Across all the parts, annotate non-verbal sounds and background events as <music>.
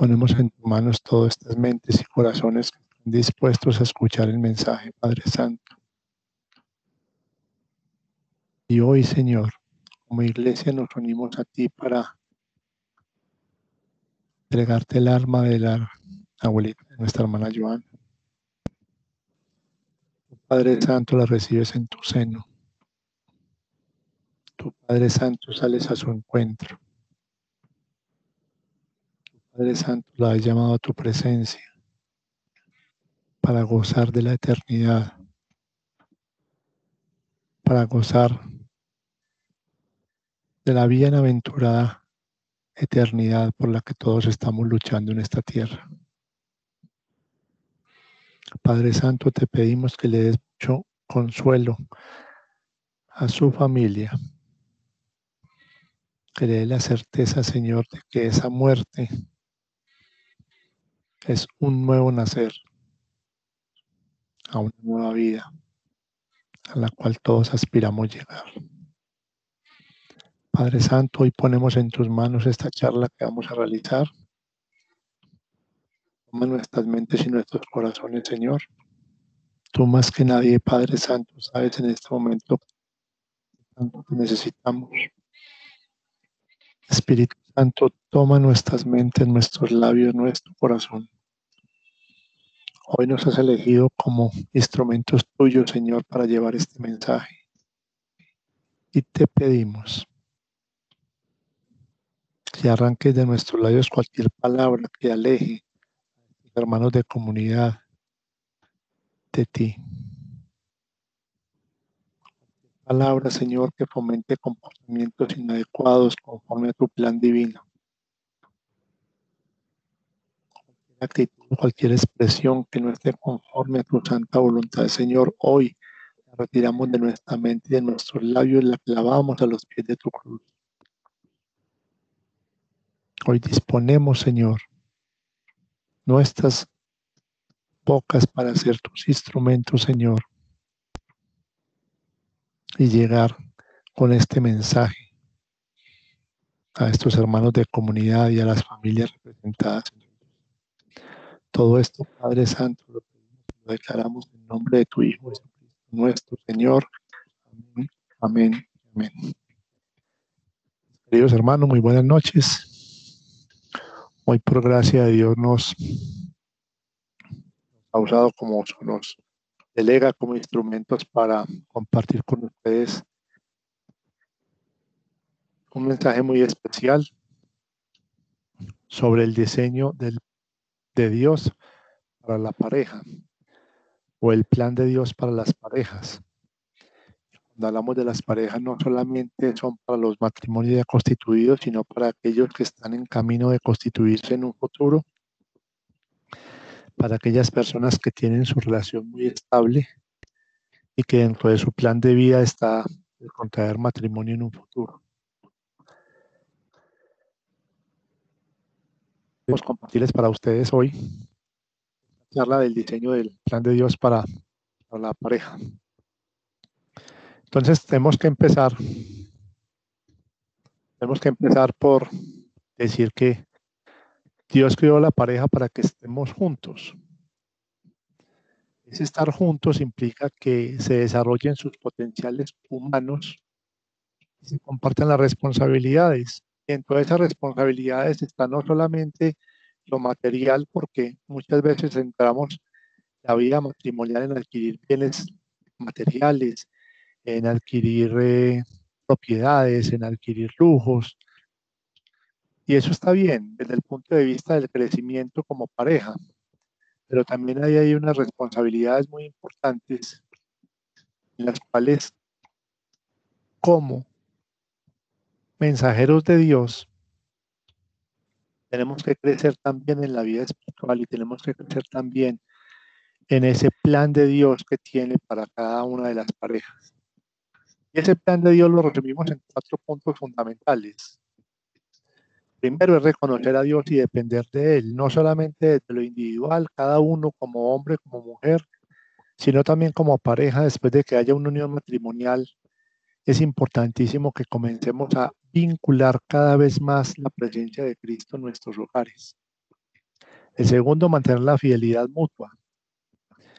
Ponemos en tus manos todas estas mentes y corazones dispuestos a escuchar el mensaje, Padre Santo. Y hoy, Señor, como iglesia nos unimos a ti para entregarte el arma de la abuelita, de nuestra hermana Joana. Padre Santo la recibes en tu seno. Tu Padre Santo sales a su encuentro. Padre Santo la has llamado a tu presencia para gozar de la eternidad, para gozar de la bienaventurada eternidad por la que todos estamos luchando en esta tierra. Padre Santo, te pedimos que le des mucho consuelo a su familia, que le dé la certeza, Señor, de que esa muerte es un nuevo nacer a una nueva vida a la cual todos aspiramos llegar. Padre Santo, hoy ponemos en tus manos esta charla que vamos a realizar. Toma nuestras mentes y nuestros corazones, Señor. Tú más que nadie, Padre Santo, sabes en este momento tanto que necesitamos. Espíritu Santo, toma nuestras mentes, nuestros labios, nuestro corazón. Hoy nos has elegido como instrumentos tuyos, Señor, para llevar este mensaje. Y te pedimos que arranques de nuestros labios cualquier palabra que aleje a hermanos de comunidad de ti. Palabra, Señor, que fomente comportamientos inadecuados conforme a tu plan divino. Cualquier actitud, cualquier expresión que no esté conforme a tu santa voluntad, Señor, hoy la retiramos de nuestra mente y de nuestros labios la clavamos a los pies de tu cruz. Hoy disponemos, Señor, nuestras bocas para ser tus instrumentos, Señor, y llegar con este mensaje a estos hermanos de comunidad y a las familias representadas. Todo esto, Padre Santo, lo, declaramos en nombre de tu Hijo nuestro Señor. Amén, amén, amén. Queridos hermanos, muy buenas noches. Hoy por gracia de Dios nos ha usado como nos delega como instrumentos para compartir con ustedes un mensaje muy especial sobre el diseño del, de Dios para la pareja o el plan de Dios para las parejas. Cuando hablamos de las parejas, no solamente son para los matrimonios ya constituidos, sino para aquellos que están en camino de constituirse en un futuro, para aquellas personas que tienen su relación muy estable y que dentro de su plan de vida está el contraer matrimonio en un futuro. Queremos compartirles para ustedes hoy charla del diseño del plan de Dios para, para la pareja. Entonces tenemos que empezar, tenemos que empezar por decir que Dios creó la pareja para que estemos juntos. Ese estar juntos implica que se desarrollen sus potenciales humanos y se compartan las responsabilidades. Y en todas esas responsabilidades está no solamente lo material, porque muchas veces centramos la vida matrimonial en adquirir bienes materiales, en adquirir eh, propiedades, en adquirir lujos. Y eso está bien desde el punto de vista del crecimiento como pareja. Pero también hay, hay unas responsabilidades muy importantes en las cuales como mensajeros de Dios tenemos que crecer también en la vida espiritual y tenemos que crecer también en ese plan de Dios que tiene para cada una de las parejas. Y ese plan de Dios lo resumimos en cuatro puntos fundamentales. Primero es reconocer a Dios y depender de Él, no solamente de lo individual, cada uno como hombre, como mujer, sino también como pareja después de que haya una unión matrimonial. Es importantísimo que comencemos a vincular cada vez más la presencia de Cristo en nuestros hogares. El segundo, mantener la fidelidad mutua.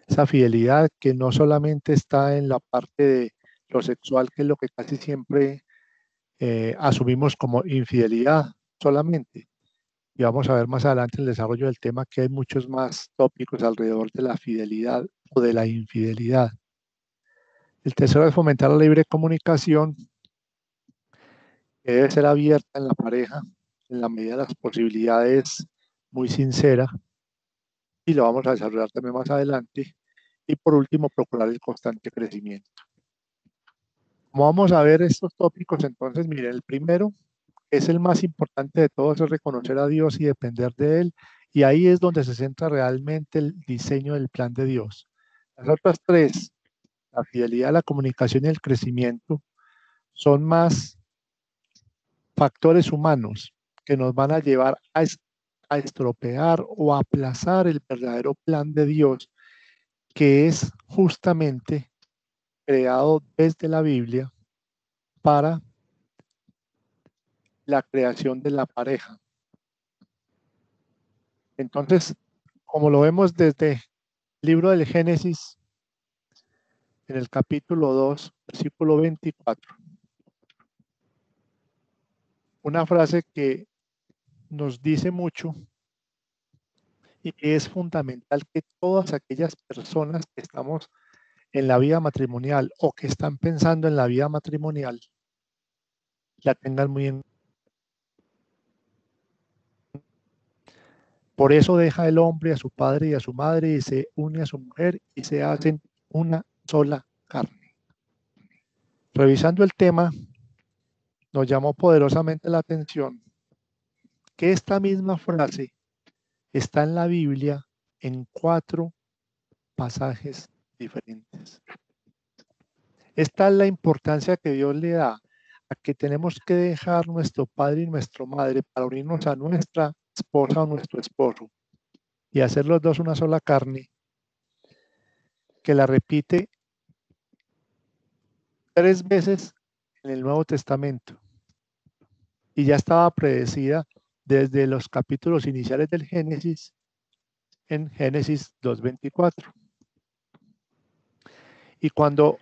Esa fidelidad que no solamente está en la parte de lo sexual, que es lo que casi siempre eh, asumimos como infidelidad solamente. Y vamos a ver más adelante el desarrollo del tema que hay muchos más tópicos alrededor de la fidelidad o de la infidelidad. El tercero es fomentar la libre comunicación, que debe ser abierta en la pareja, en la medida de las posibilidades, muy sincera, y lo vamos a desarrollar también más adelante. Y por último, procurar el constante crecimiento. Como vamos a ver estos tópicos, entonces, miren, el primero es el más importante de todos, es reconocer a Dios y depender de Él. Y ahí es donde se centra realmente el diseño del plan de Dios. Las otras tres, la fidelidad, la comunicación y el crecimiento, son más factores humanos que nos van a llevar a, a estropear o aplazar el verdadero plan de Dios, que es justamente creado desde la Biblia para la creación de la pareja. Entonces, como lo vemos desde el libro del Génesis, en el capítulo 2, versículo 24. Una frase que nos dice mucho y que es fundamental que todas aquellas personas que estamos en la vida matrimonial o que están pensando en la vida matrimonial la tengan muy en Por eso deja el hombre a su padre y a su madre y se une a su mujer y se hacen una sola carne. Revisando el tema, nos llamó poderosamente la atención que esta misma frase está en la Biblia en cuatro pasajes diferentes. Esta es la importancia que Dios le da a que tenemos que dejar nuestro padre y nuestra madre para unirnos a nuestra esposa o nuestro esposo y hacer los dos una sola carne, que la repite tres veces en el Nuevo Testamento. Y ya estaba predecida desde los capítulos iniciales del Génesis en Génesis 2.24. Y cuando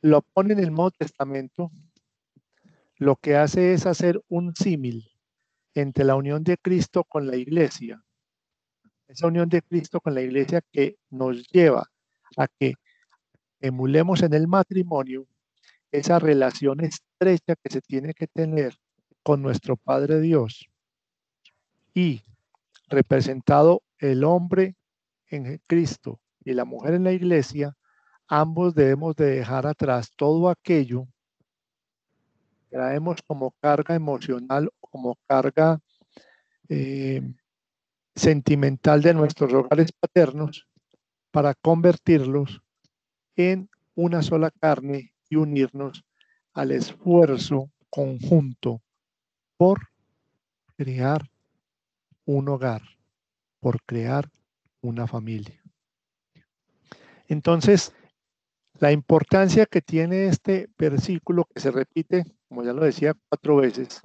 lo pone en el Nuevo Testamento, lo que hace es hacer un símil entre la unión de Cristo con la iglesia. Esa unión de Cristo con la iglesia que nos lleva a que emulemos en el matrimonio esa relación estrecha que se tiene que tener con nuestro Padre Dios. Y representado el hombre en Cristo y la mujer en la iglesia, ambos debemos de dejar atrás todo aquello que traemos como carga emocional como carga eh, sentimental de nuestros hogares paternos para convertirlos en una sola carne y unirnos al esfuerzo conjunto por crear un hogar, por crear una familia. Entonces, la importancia que tiene este versículo que se repite, como ya lo decía cuatro veces,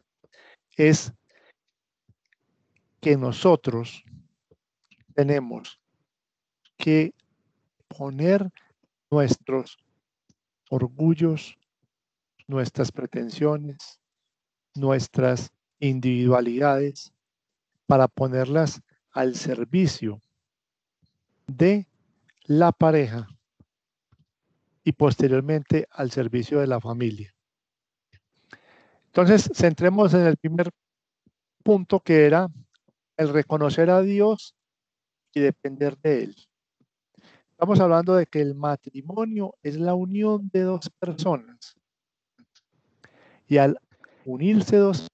es que nosotros tenemos que poner nuestros orgullos, nuestras pretensiones, nuestras individualidades para ponerlas al servicio de la pareja y posteriormente al servicio de la familia. Entonces, centremos en el primer punto que era el reconocer a Dios y depender de Él. Estamos hablando de que el matrimonio es la unión de dos personas. Y al unirse dos,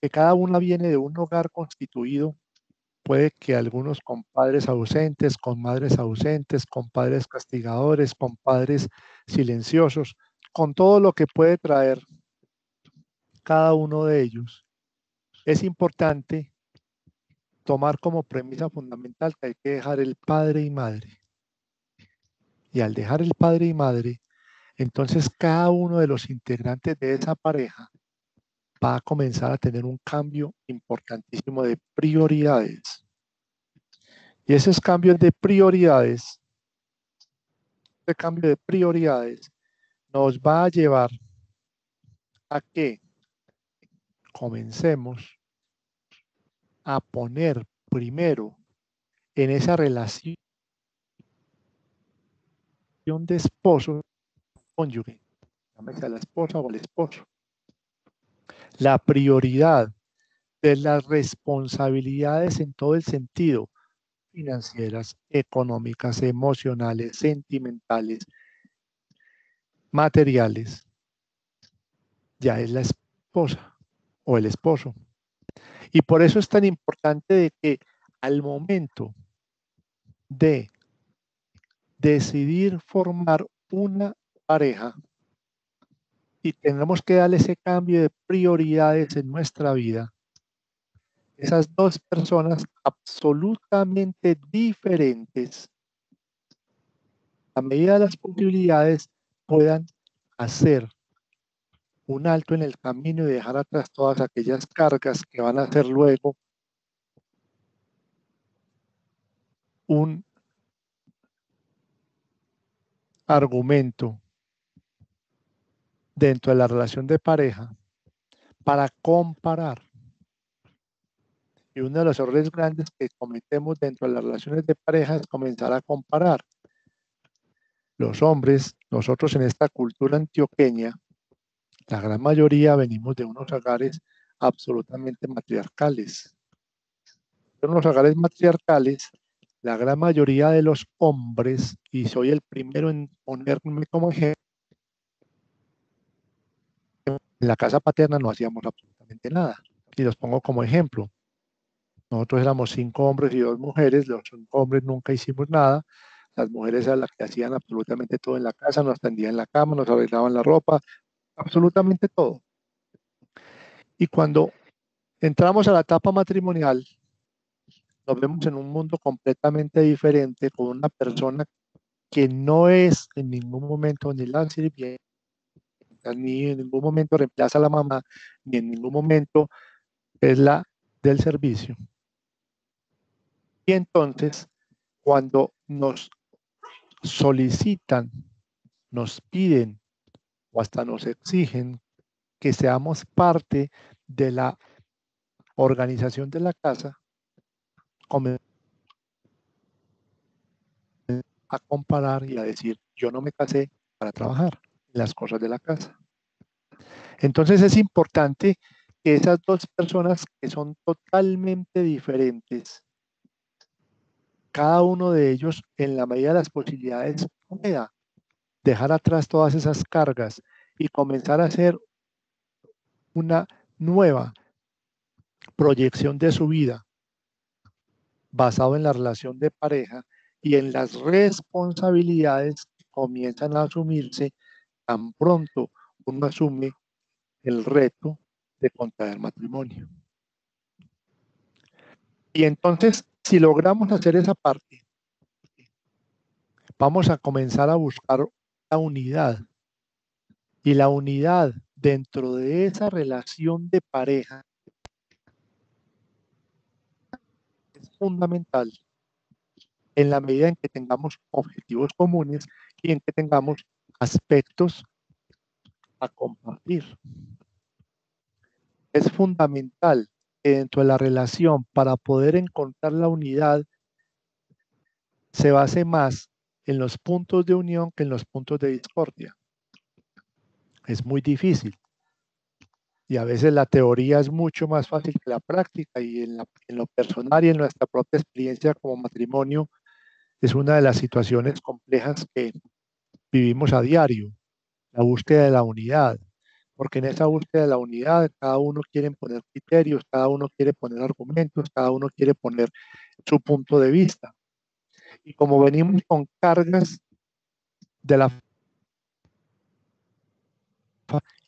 que cada una viene de un hogar constituido puede que algunos con padres ausentes, con madres ausentes, con padres castigadores, con padres silenciosos, con todo lo que puede traer cada uno de ellos, es importante tomar como premisa fundamental que hay que dejar el padre y madre. Y al dejar el padre y madre, entonces cada uno de los integrantes de esa pareja va a comenzar a tener un cambio importantísimo de prioridades. Y esos cambios de prioridades, este cambio de prioridades nos va a llevar a que comencemos a poner primero en esa relación de esposo cónyuge, la esposa o el esposo, la prioridad de las responsabilidades en todo el sentido, financieras, económicas, emocionales, sentimentales, materiales, ya es la esposa o el esposo. Y por eso es tan importante de que al momento de decidir formar una pareja y tenemos que darle ese cambio de prioridades en nuestra vida, esas dos personas absolutamente diferentes, a medida de las posibilidades, puedan hacer un alto en el camino y dejar atrás todas aquellas cargas que van a hacer luego un argumento dentro de la relación de pareja para comparar. Y uno de los errores grandes que cometemos dentro de las relaciones de pareja es comenzar a comparar. Los hombres, nosotros en esta cultura antioqueña, la gran mayoría venimos de unos hogares absolutamente matriarcales. En unos hogares matriarcales, la gran mayoría de los hombres, y soy el primero en ponerme como ejemplo, en la casa paterna no hacíamos absolutamente nada. Y los pongo como ejemplo. Nosotros éramos cinco hombres y dos mujeres, los cinco hombres nunca hicimos nada, las mujeres eran las que hacían absolutamente todo en la casa, nos tendían la cama, nos arreglaban la ropa, absolutamente todo. Y cuando entramos a la etapa matrimonial, nos vemos en un mundo completamente diferente con una persona que no es en ningún momento ni la sirvienta, ni en ningún momento reemplaza a la mamá, ni en ningún momento es la del servicio. Y entonces, cuando nos solicitan, nos piden o hasta nos exigen que seamos parte de la organización de la casa, a comparar y a decir, yo no me casé para trabajar las cosas de la casa. Entonces es importante que esas dos personas que son totalmente diferentes, cada uno de ellos en la medida de las posibilidades pueda dejar atrás todas esas cargas y comenzar a hacer una nueva proyección de su vida basado en la relación de pareja y en las responsabilidades que comienzan a asumirse tan pronto uno asume el reto de contraer matrimonio. Y entonces, si logramos hacer esa parte, vamos a comenzar a buscar la unidad. Y la unidad dentro de esa relación de pareja es fundamental en la medida en que tengamos objetivos comunes y en que tengamos aspectos a compartir. Es fundamental dentro de la relación, para poder encontrar la unidad, se base más en los puntos de unión que en los puntos de discordia. Es muy difícil. Y a veces la teoría es mucho más fácil que la práctica y en, en lo personal y en nuestra propia experiencia como matrimonio es una de las situaciones complejas que vivimos a diario, la búsqueda de la unidad, porque en esa búsqueda de la unidad cada uno quiere poner criterios, cada uno quiere poner argumentos, cada uno quiere poner su punto de vista. Y como venimos con cargas de la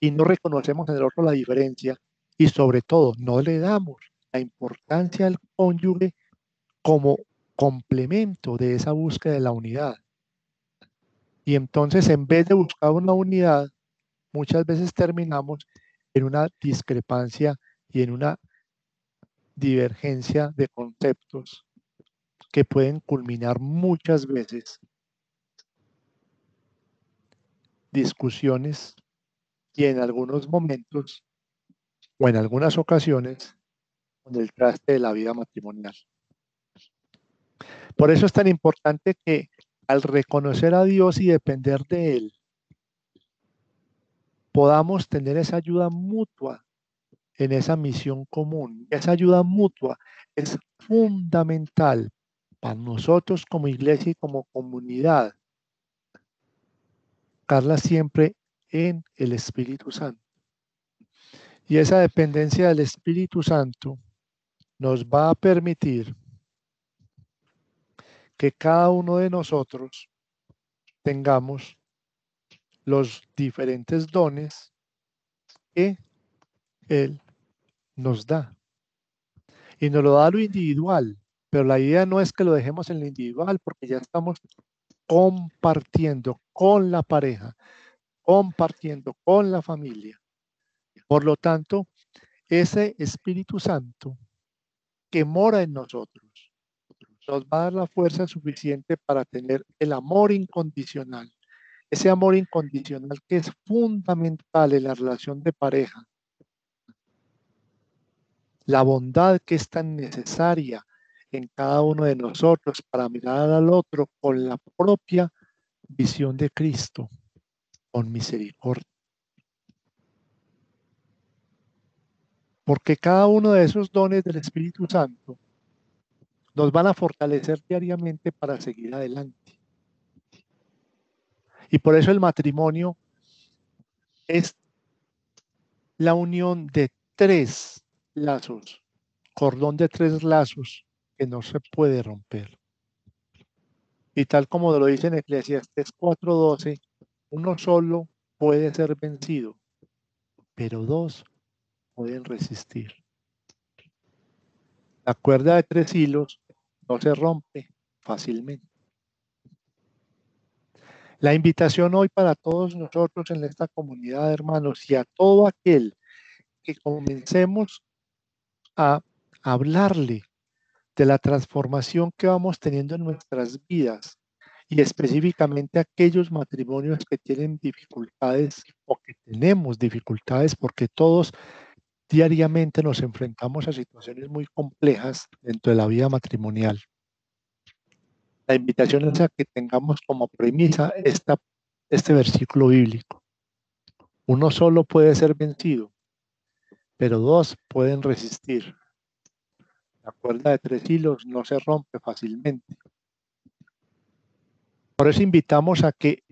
y no reconocemos en el otro la diferencia y sobre todo no le damos la importancia al cónyuge como complemento de esa búsqueda de la unidad. Y entonces, en vez de buscar una unidad, muchas veces terminamos en una discrepancia y en una divergencia de conceptos que pueden culminar muchas veces discusiones y en algunos momentos o en algunas ocasiones con el traste de la vida matrimonial. Por eso es tan importante que al reconocer a Dios y depender de Él, podamos tener esa ayuda mutua en esa misión común. Esa ayuda mutua es fundamental para nosotros como iglesia y como comunidad. Carla siempre en el Espíritu Santo. Y esa dependencia del Espíritu Santo nos va a permitir que cada uno de nosotros tengamos los diferentes dones que Él nos da. Y nos lo da lo individual, pero la idea no es que lo dejemos en lo individual porque ya estamos compartiendo con la pareja, compartiendo con la familia. Por lo tanto, ese Espíritu Santo que mora en nosotros nos va a dar la fuerza suficiente para tener el amor incondicional. Ese amor incondicional que es fundamental en la relación de pareja. La bondad que es tan necesaria en cada uno de nosotros para mirar al otro con la propia visión de Cristo, con misericordia. Porque cada uno de esos dones del Espíritu Santo nos van a fortalecer diariamente para seguir adelante. Y por eso el matrimonio es la unión de tres lazos, cordón de tres lazos que no se puede romper. Y tal como lo dice en Eclesiastes 4:12, uno solo puede ser vencido, pero dos pueden resistir. La cuerda de tres hilos no se rompe fácilmente. La invitación hoy para todos nosotros en esta comunidad, hermanos, y a todo aquel que comencemos a hablarle de la transformación que vamos teniendo en nuestras vidas y específicamente aquellos matrimonios que tienen dificultades o que tenemos dificultades porque todos diariamente nos enfrentamos a situaciones muy complejas dentro de la vida matrimonial. La invitación es a que tengamos como premisa esta, este versículo bíblico. Uno solo puede ser vencido, pero dos pueden resistir. La cuerda de tres hilos no se rompe fácilmente. Por eso invitamos a que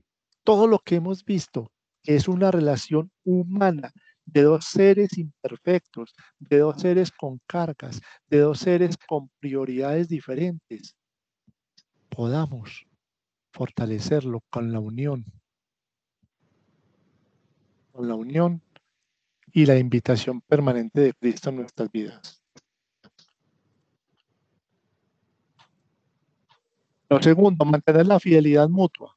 todo lo que hemos visto es una relación humana de dos seres imperfectos, de dos seres con cargas, de dos seres con prioridades diferentes, podamos fortalecerlo con la unión, con la unión y la invitación permanente de Cristo en nuestras vidas. Lo segundo, mantener la fidelidad mutua.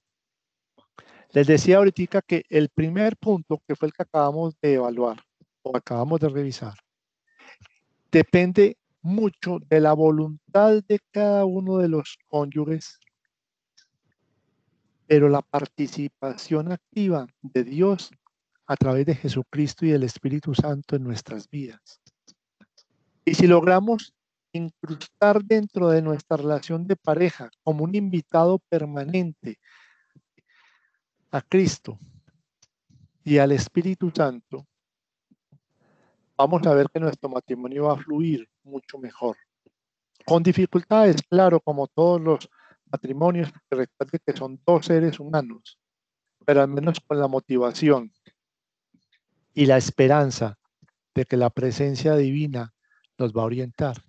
Les decía ahorita que el primer punto, que fue el que acabamos de evaluar o acabamos de revisar, depende mucho de la voluntad de cada uno de los cónyuges, pero la participación activa de Dios a través de Jesucristo y del Espíritu Santo en nuestras vidas. Y si logramos incrustar dentro de nuestra relación de pareja como un invitado permanente a Cristo y al Espíritu Santo, vamos a ver que nuestro matrimonio va a fluir mucho mejor. Con dificultades, claro, como todos los matrimonios, porque recuerde que son dos seres humanos, pero al menos con la motivación y la esperanza de que la presencia divina nos va a orientar.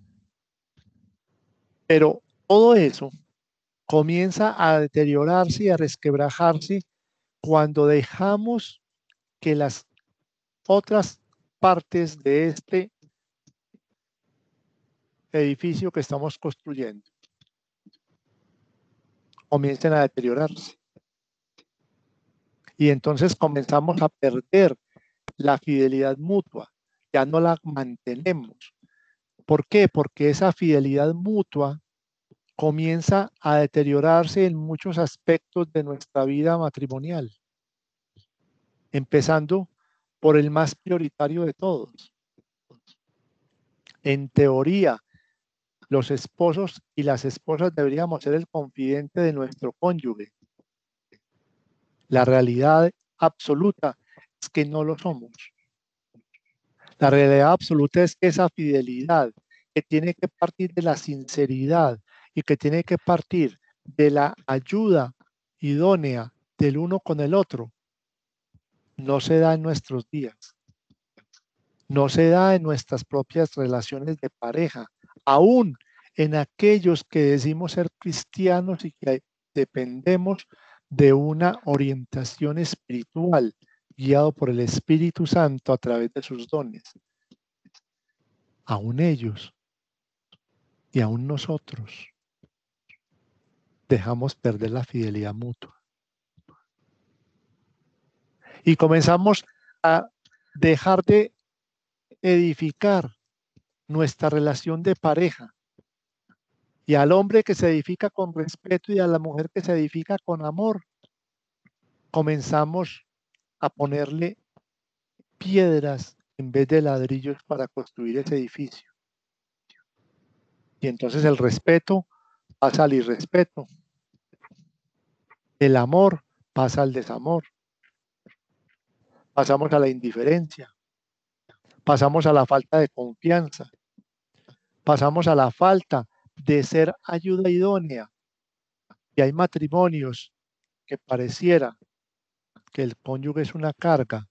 Pero todo eso comienza a deteriorarse y a resquebrajarse cuando dejamos que las otras partes de este edificio que estamos construyendo comiencen a deteriorarse. Y entonces comenzamos a perder la fidelidad mutua, ya no la mantenemos. ¿Por qué? Porque esa fidelidad mutua comienza a deteriorarse en muchos aspectos de nuestra vida matrimonial, empezando por el más prioritario de todos. En teoría, los esposos y las esposas deberíamos ser el confidente de nuestro cónyuge. La realidad absoluta es que no lo somos. La realidad absoluta es que esa fidelidad que tiene que partir de la sinceridad y que tiene que partir de la ayuda idónea del uno con el otro, no se da en nuestros días. No se da en nuestras propias relaciones de pareja, aún en aquellos que decimos ser cristianos y que dependemos de una orientación espiritual guiado por el Espíritu Santo a través de sus dones. Aún ellos y aún nosotros dejamos perder la fidelidad mutua. Y comenzamos a dejar de edificar nuestra relación de pareja. Y al hombre que se edifica con respeto y a la mujer que se edifica con amor, comenzamos a ponerle piedras en vez de ladrillos para construir ese edificio. Y entonces el respeto pasa al irrespeto. El amor pasa al desamor. Pasamos a la indiferencia. Pasamos a la falta de confianza. Pasamos a la falta de ser ayuda idónea. Y hay matrimonios que pareciera que el cónyuge es una carga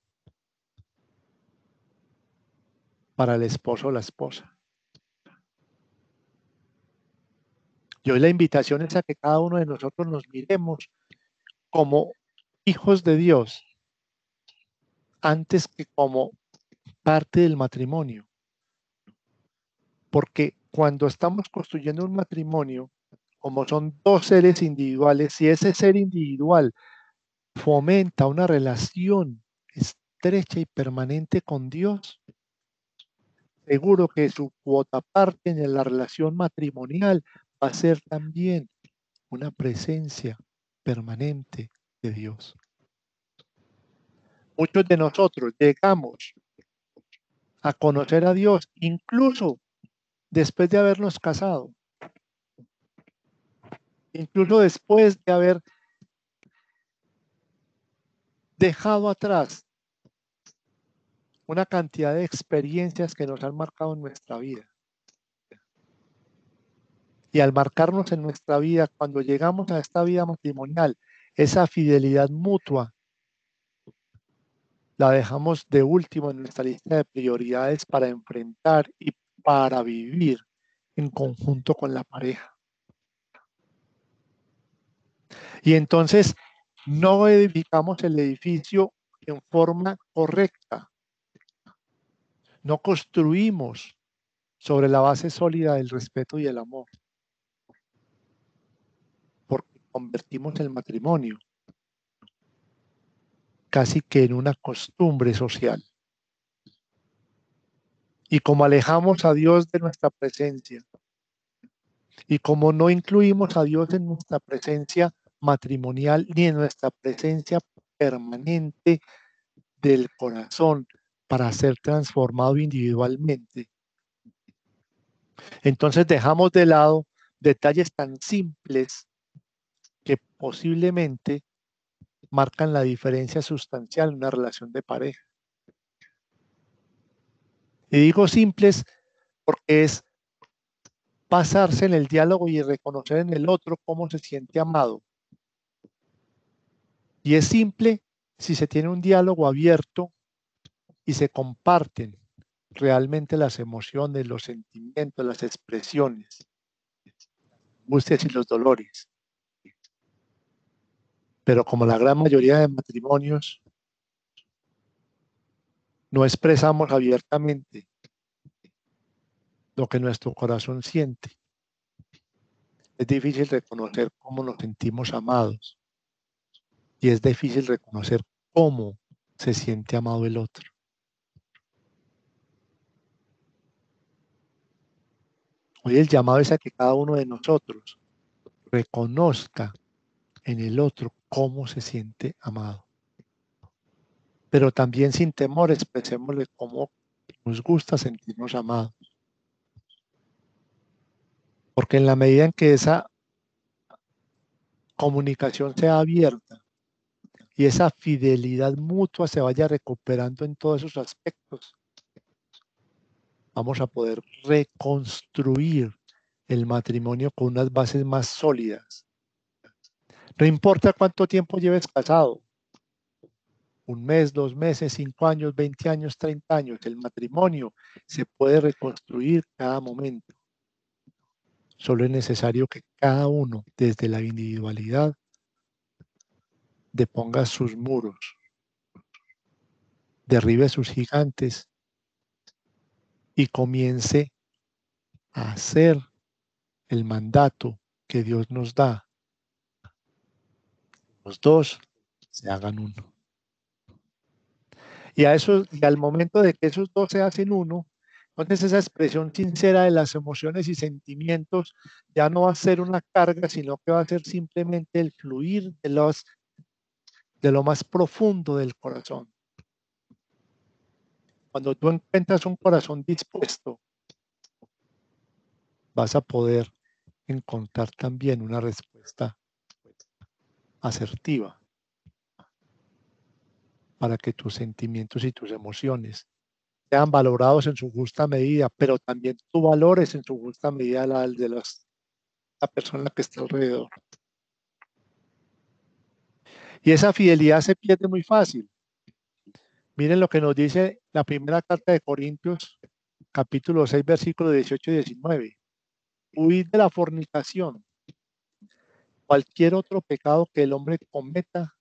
para el esposo o la esposa. Y hoy la invitación es a que cada uno de nosotros nos miremos como hijos de Dios antes que como parte del matrimonio. Porque cuando estamos construyendo un matrimonio, como son dos seres individuales, si ese ser individual fomenta una relación estrecha y permanente con Dios, seguro que su cuota parte en la relación matrimonial va a ser también una presencia permanente de Dios. Muchos de nosotros llegamos a conocer a Dios incluso después de habernos casado, incluso después de haber dejado atrás una cantidad de experiencias que nos han marcado en nuestra vida. Y al marcarnos en nuestra vida, cuando llegamos a esta vida matrimonial, esa fidelidad mutua la dejamos de último en nuestra lista de prioridades para enfrentar y para vivir en conjunto con la pareja. Y entonces no edificamos el edificio en forma correcta. No construimos sobre la base sólida del respeto y el amor convertimos el matrimonio casi que en una costumbre social. Y como alejamos a Dios de nuestra presencia, y como no incluimos a Dios en nuestra presencia matrimonial ni en nuestra presencia permanente del corazón para ser transformado individualmente, entonces dejamos de lado detalles tan simples que posiblemente marcan la diferencia sustancial en una relación de pareja. Y digo simples porque es pasarse en el diálogo y reconocer en el otro cómo se siente amado. Y es simple si se tiene un diálogo abierto y se comparten realmente las emociones, los sentimientos, las expresiones, angustias y los dolores. Pero como la gran mayoría de matrimonios, no expresamos abiertamente lo que nuestro corazón siente. Es difícil reconocer cómo nos sentimos amados y es difícil reconocer cómo se siente amado el otro. Hoy el llamado es a que cada uno de nosotros reconozca en el otro cómo se siente amado. Pero también sin temor expresémosle cómo nos gusta sentirnos amados. Porque en la medida en que esa comunicación sea abierta y esa fidelidad mutua se vaya recuperando en todos esos aspectos, vamos a poder reconstruir el matrimonio con unas bases más sólidas. No importa cuánto tiempo lleves casado, un mes, dos meses, cinco años, veinte años, treinta años, el matrimonio se puede reconstruir cada momento. Solo es necesario que cada uno, desde la individualidad, deponga sus muros, derribe sus gigantes y comience a hacer el mandato que Dios nos da. Los dos se hagan uno. Y, a eso, y al momento de que esos dos se hacen uno, entonces esa expresión sincera de las emociones y sentimientos ya no va a ser una carga, sino que va a ser simplemente el fluir de, los, de lo más profundo del corazón. Cuando tú encuentras un corazón dispuesto, vas a poder encontrar también una respuesta asertiva para que tus sentimientos y tus emociones sean valorados en su justa medida, pero también tú valores en su justa medida la de la persona que está alrededor. Y esa fidelidad se pierde muy fácil. Miren lo que nos dice la primera carta de Corintios, capítulo 6, versículo 18 y 19. Huid de la fornicación. Cualquier otro pecado que el hombre cometa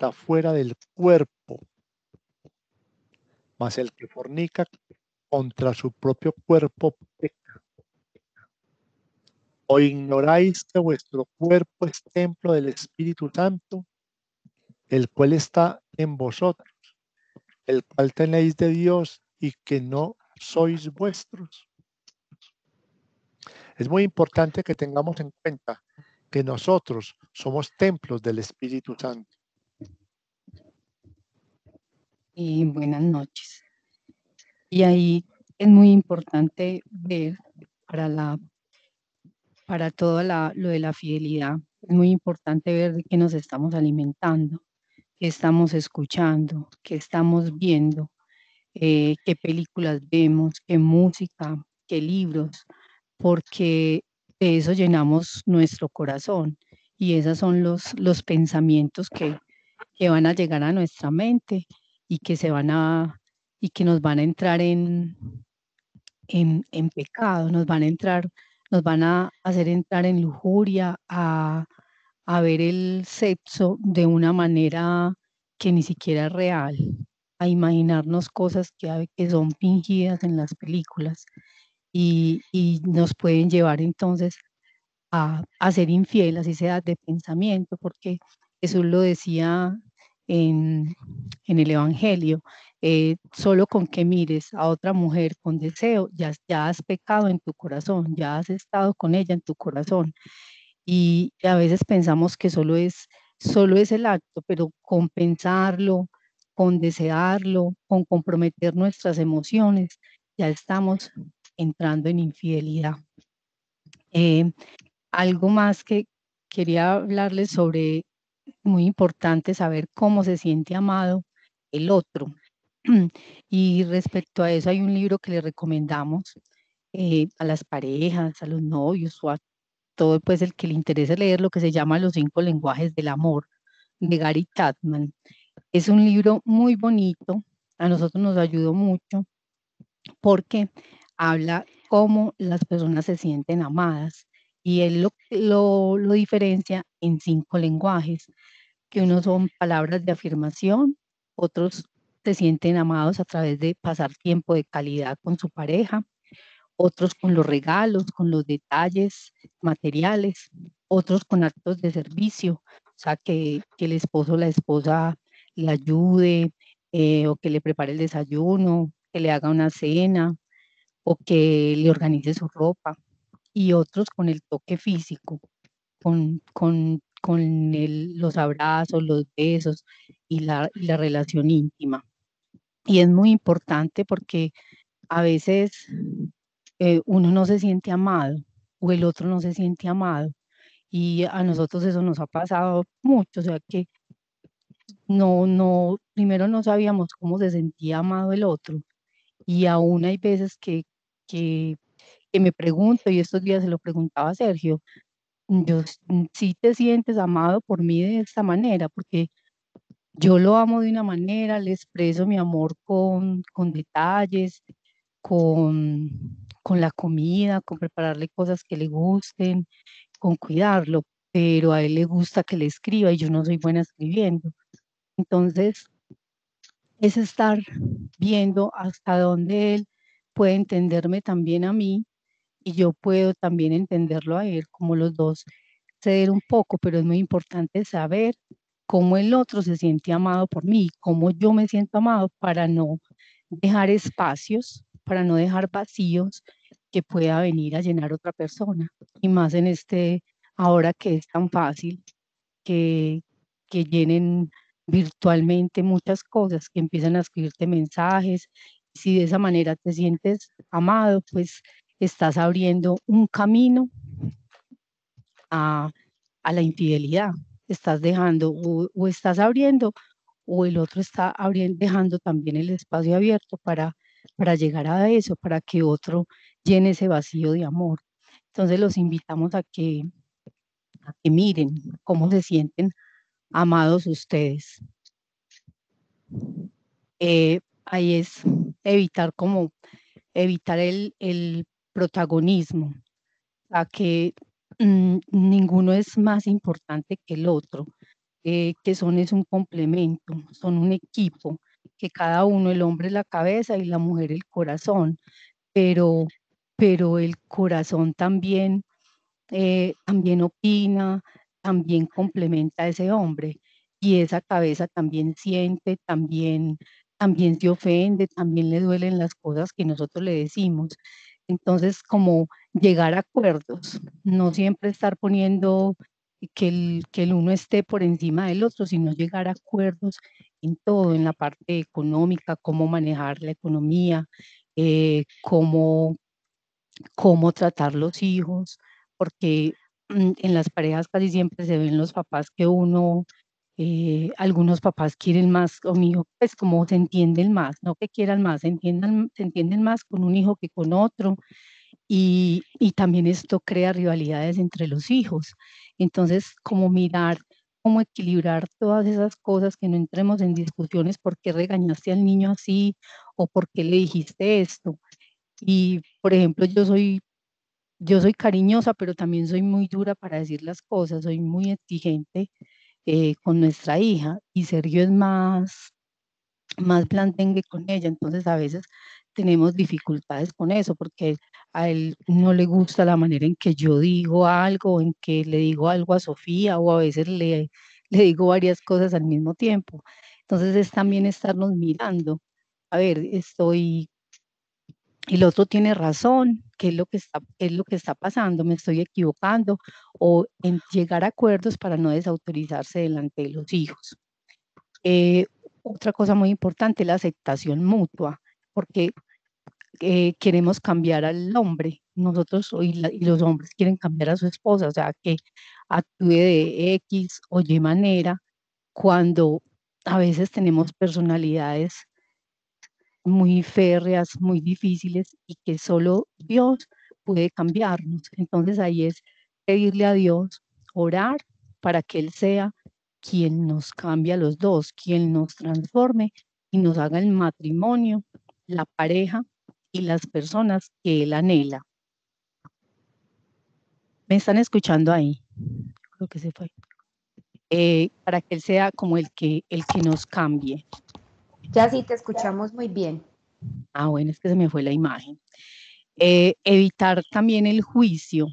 está fuera del cuerpo. Mas el que fornica contra su propio cuerpo. ¿O ignoráis que vuestro cuerpo es templo del Espíritu Santo, el cual está en vosotros? el cual tenéis de Dios y que no sois vuestros. Es muy importante que tengamos en cuenta que nosotros somos templos del Espíritu Santo. Y buenas noches. Y ahí es muy importante ver para la para todo lo de la fidelidad, es muy importante ver de qué nos estamos alimentando qué estamos escuchando, qué estamos viendo, eh, qué películas vemos, qué música, qué libros, porque de eso llenamos nuestro corazón y esos son los, los pensamientos que, que van a llegar a nuestra mente y que se van a y que nos van a entrar en, en, en, pecado, nos van a entrar, nos van a hacer entrar en lujuria, a, a ver el sexo de una manera que ni siquiera es real, a imaginarnos cosas que, que son fingidas en las películas y, nos pueden llevar entonces a, ser infiel, así sea de pensamiento, porque Jesús lo decía en, el Evangelio, eh, solo con que mires a otra mujer con deseo, ya, ya has pecado en tu corazón, ya has estado con ella en tu corazón y a veces pensamos que solo es, solo es el acto, pero con pensarlo, con desearlo, con comprometer nuestras emociones, ya estamos entrando en infidelidad. Eh, algo más que quería hablarles sobre, muy importante saber cómo se siente amado el otro. <clears throat> Y respecto a eso hay un libro que le recomendamos eh, a las parejas, a los novios o a todo pues el que le interese leer lo que se llama Los cinco lenguajes del amor de Gary Tatman. Es un libro muy bonito, a nosotros nos ayudó mucho porque habla cómo las personas se sienten amadas y él lo, lo, diferencia en cinco lenguajes, que unos son palabras de afirmación, otros se sienten amados a través de pasar tiempo de calidad con su pareja, otros con los regalos, con los detalles materiales, otros con actos de servicio, o sea, que, el esposo o la esposa le ayude eh, o que le prepare el desayuno, que le haga una cena o que le organice su ropa. Y otros con el toque físico, con, con, con los abrazos, los besos y la, y la relación íntima. Y es muy importante porque a veces eh, uno no se siente amado o el otro no se siente amado. Y a nosotros eso nos ha pasado mucho, o sea que no, no, primero no sabíamos cómo se sentía amado el otro. Y aún hay veces que, que, que me pregunto, y estos días se lo preguntaba a Sergio, yo si te sientes amado por mí de esta manera, porque yo lo amo de una manera, le expreso mi amor con, con detalles, con, con la comida, con prepararle cosas que le gusten, con cuidarlo, pero a él le gusta que le escriba y yo no soy buena escribiendo. Entonces, es estar viendo hasta dónde él puede entenderme también a mí y yo puedo también entenderlo a él, como los dos ceder un poco, pero es muy importante saber cómo el otro se siente amado por mí, cómo yo me siento amado para no dejar espacios, para no dejar vacíos que pueda venir a llenar otra persona. Y más en este, ahora que es tan fácil, que, que llenen virtualmente muchas cosas, que empiezan a escribirte mensajes. Si de esa manera te sientes amado, pues estás abriendo un camino a, a la infidelidad. Estás dejando o, estás abriendo o el otro está abriendo, dejando también el espacio abierto para, para llegar a eso, para que otro llene ese vacío de amor. Entonces los invitamos a que, a que miren cómo se sienten amados ustedes. Eh, ahí es evitar como evitar el, el protagonismo, a que mm, ninguno es más importante que el otro, eh, que son es un complemento, son un equipo, que cada uno, el hombre la cabeza y la mujer el corazón, pero, pero el corazón también, eh, también opina, también complementa a ese hombre y esa cabeza también siente, también, también se ofende, también le duelen las cosas que nosotros le decimos. Entonces, como llegar a acuerdos, no siempre estar poniendo que el, que el uno esté por encima del otro, sino llegar a acuerdos en todo, en la parte económica, cómo manejar la economía, eh, cómo, cómo tratar los hijos, porque mm, en las parejas casi siempre se ven los papás que uno eh, algunos papás quieren más conmigo, pues como se entienden más, no que quieran más, se, entiendan, se entienden más con un hijo que con otro. Y, y también esto crea rivalidades entre los hijos. Entonces, como mirar, cómo equilibrar todas esas cosas, que no entremos en discusiones, ¿por qué regañaste al niño así? ¿O por qué le dijiste esto? Y, por ejemplo, yo soy yo soy cariñosa, pero también soy muy dura para decir las cosas, soy muy exigente eh, con nuestra hija y Sergio es más, más blandengue con ella, entonces a veces tenemos dificultades con eso porque a él no le gusta la manera en que yo digo algo, en que le digo algo a Sofía o a veces le, le digo varias cosas al mismo tiempo. Entonces es también estarnos mirando. A ver, estoy el otro tiene razón, qué es lo que está, es lo que está pasando, me estoy equivocando, o en llegar a acuerdos para no desautorizarse delante de los hijos. Eh, otra cosa muy importante, la aceptación mutua, porque eh, queremos cambiar al hombre, nosotros y, los hombres quieren cambiar a su esposa, o sea, que actúe de X o Y manera, cuando a veces tenemos personalidades muy férreas, muy difíciles y que solo Dios puede cambiarnos. Entonces ahí es pedirle a Dios, orar para que Él sea quien nos cambie a los dos, quien nos transforme y nos haga el matrimonio, la pareja y las personas que Él anhela. ¿Me están escuchando ahí? Creo que se fue. Eh, para que Él sea como el que, el que nos cambie. Ya sí te escuchamos muy bien. Ah, bueno, es que se me fue la imagen. Eh, evitar también el juicio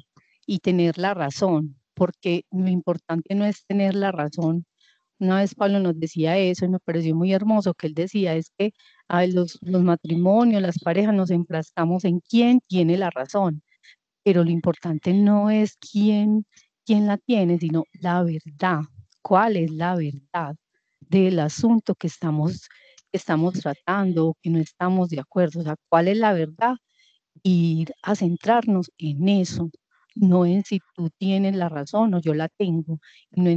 y tener la razón, porque lo importante no es tener la razón. Una vez Pablo nos decía eso y me pareció muy hermoso que él decía, es que a los, los matrimonios, las parejas nos enfrascamos en quién tiene la razón, pero lo importante no es quién, quién la tiene, sino la verdad. ¿Cuál es la verdad del asunto que estamos, estamos tratando que no estamos de acuerdo? O sea, ¿cuál es la verdad? Ir a centrarnos en eso, no en si tú tienes la razón o yo la tengo, y no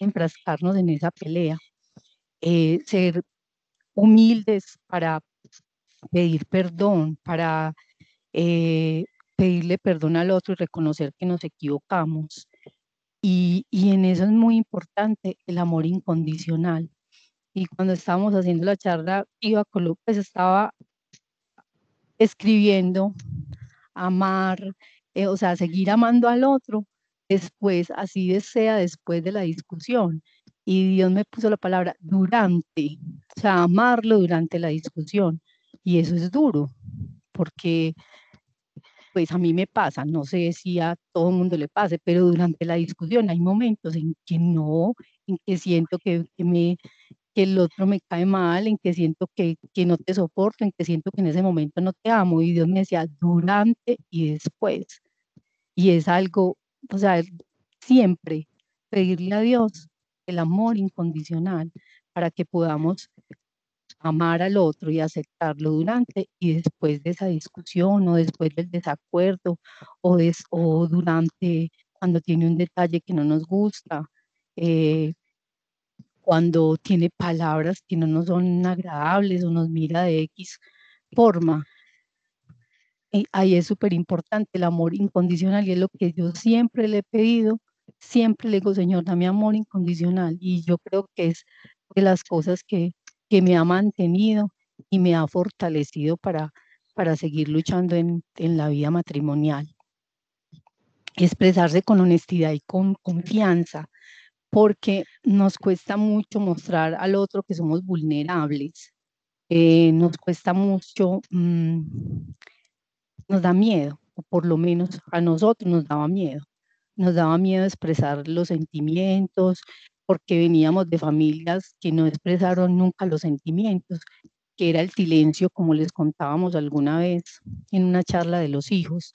enfrascarnos en esa pelea. Eh, ser humildes para pedir perdón, para eh, pedirle perdón al otro y reconocer que nos equivocamos. Y, y, en eso es muy importante el amor incondicional. Y cuando estábamos haciendo la charla, iba con López, estaba escribiendo amar, eh, o sea, seguir amando al otro después, así desea después de la discusión. Y Dios me puso la palabra durante, o sea, amarlo durante la discusión. Y eso es duro, porque pues a mí me pasa, no sé si a todo el mundo le pase, pero durante la discusión hay momentos en que no, en que siento que, me, que el otro me cae mal, en que siento que, que, no te soporto, en que siento que en ese momento no te amo. Y Dios me decía, durante y después. Y es algo, o sea, siempre pedirle a Dios el amor incondicional para que podamos amar al otro y aceptarlo durante y después de esa discusión o después del desacuerdo o, o durante cuando tiene un detalle que no nos gusta, eh, cuando tiene palabras que no nos son agradables o nos mira de X forma. Y ahí es súper importante el amor incondicional y es lo que yo siempre le he pedido, siempre le digo, Señor, dame amor incondicional. Y yo creo que es de las cosas que que me ha mantenido y me ha fortalecido para, para seguir luchando en, en la vida matrimonial. Expresarse con honestidad y con confianza, porque nos cuesta mucho mostrar al otro que somos vulnerables. Eh, nos cuesta mucho, mm, nos da miedo, o por lo menos a nosotros nos daba miedo. Nos daba miedo expresar los sentimientos, porque veníamos de familias que no expresaron nunca los sentimientos, que era el silencio, como les contábamos alguna vez en una charla de los hijos.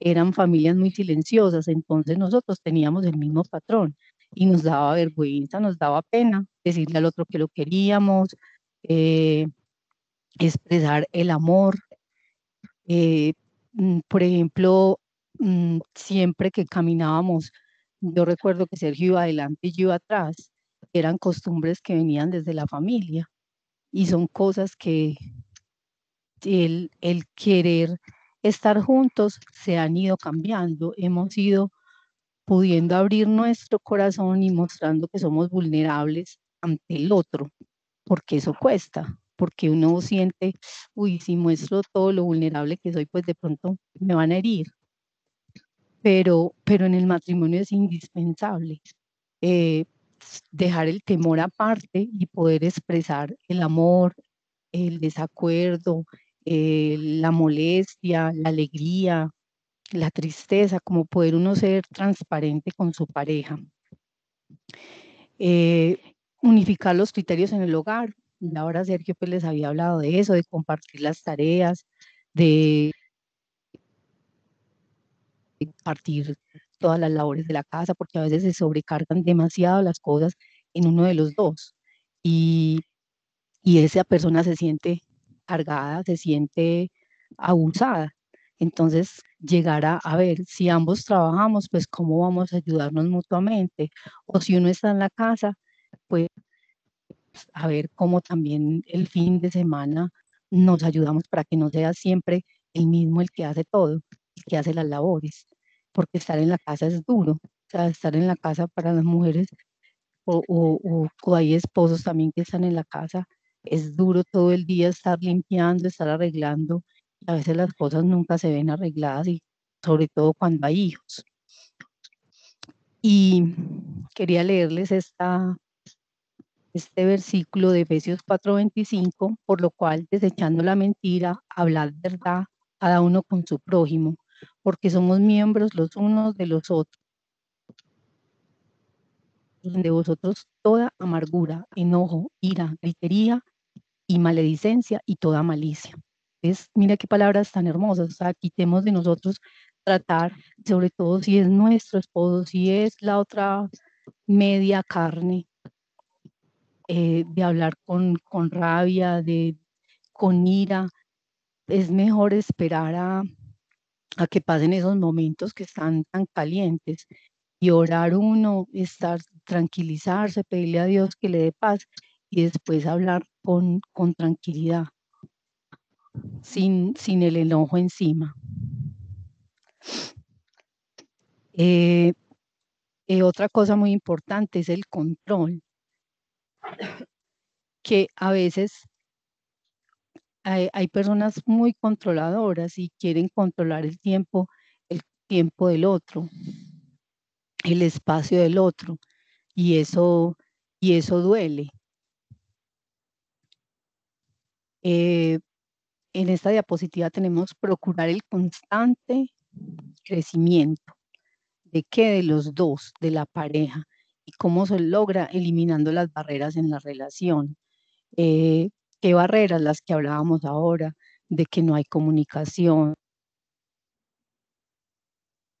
Eran familias muy silenciosas, entonces nosotros teníamos el mismo patrón y nos daba vergüenza, nos daba pena decirle al otro que lo queríamos, eh, expresar el amor. Eh, mm, por ejemplo, mm, siempre que caminábamos yo recuerdo que Sergio iba adelante y yo iba atrás. Eran costumbres que venían desde la familia y son cosas que el, el querer estar juntos se han ido cambiando. Hemos ido pudiendo abrir nuestro corazón y mostrando que somos vulnerables ante el otro, porque eso cuesta, porque uno siente, uy, si muestro todo lo vulnerable que soy, pues de pronto me van a herir pero, pero en el matrimonio es indispensable eh, dejar el temor aparte y poder expresar el amor, el desacuerdo, eh, la molestia, la alegría, la tristeza, como poder uno ser transparente con su pareja. Eh, unificar los criterios en el hogar. Ahora Sergio pues les había hablado de eso, de compartir las tareas, de partir todas las labores de la casa, porque a veces se sobrecargan demasiado las cosas en uno de los dos. Y, y esa persona se siente cargada, se siente abusada. Entonces, llegar a, a, ver si ambos trabajamos, pues cómo vamos a ayudarnos mutuamente. O si uno está en la casa, pues a ver cómo también el fin de semana nos ayudamos para que no sea siempre el mismo el que hace todo, el que hace las labores porque estar en la casa es duro. O sea, estar en la casa para las mujeres o, o, hay esposos también que están en la casa, es duro todo el día estar limpiando, estar arreglando. A veces las cosas nunca se ven arregladas y sobre todo cuando hay hijos. Y quería leerles este versículo de Efesios 4:25, por lo cual, desechando la mentira, hablad verdad cada uno con su prójimo, porque somos miembros los unos de los otros. De vosotros toda amargura, enojo, ira, gritería y maledicencia y toda malicia. Mira qué palabras tan hermosas. O sea, quitemos de nosotros tratar, sobre todo si es nuestro esposo, si es la otra media carne, eh, de hablar con, con rabia, de, con ira. Es mejor esperar a, a que pasen esos momentos que están tan calientes y orar uno, estar, tranquilizarse, pedirle a Dios que le dé paz y después hablar con, con tranquilidad, sin, sin el enojo encima. Eh, eh, otra cosa muy importante es el control, que a veces hay, personas muy controladoras y quieren controlar el tiempo, el tiempo del otro el espacio del otro y eso, y eso duele. Eh, en esta diapositiva tenemos procurar el constante crecimiento. ¿De qué? De los dos, de la pareja. ¿Y cómo se logra? Eliminando las barreras en la relación. Eh, ¿Qué barreras? Las que hablábamos ahora, de que no hay comunicación,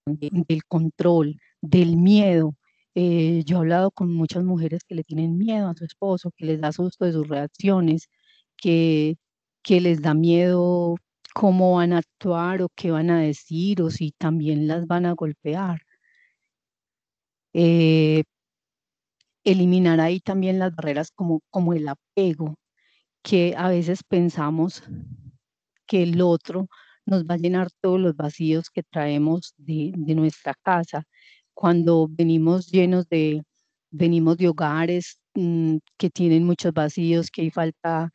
del control, del miedo. Eh, yo he hablado con muchas mujeres que le tienen miedo a su esposo, que les da susto de sus reacciones, que, que les da miedo cómo van a actuar o qué van a decir o si también las van a golpear. Eh, eliminar ahí también las barreras como, como el apego, que a veces pensamos que el otro nos va a llenar todos los vacíos que traemos de, nuestra casa cuando venimos llenos de, venimos de hogares mm, que tienen muchos vacíos, que hay falta,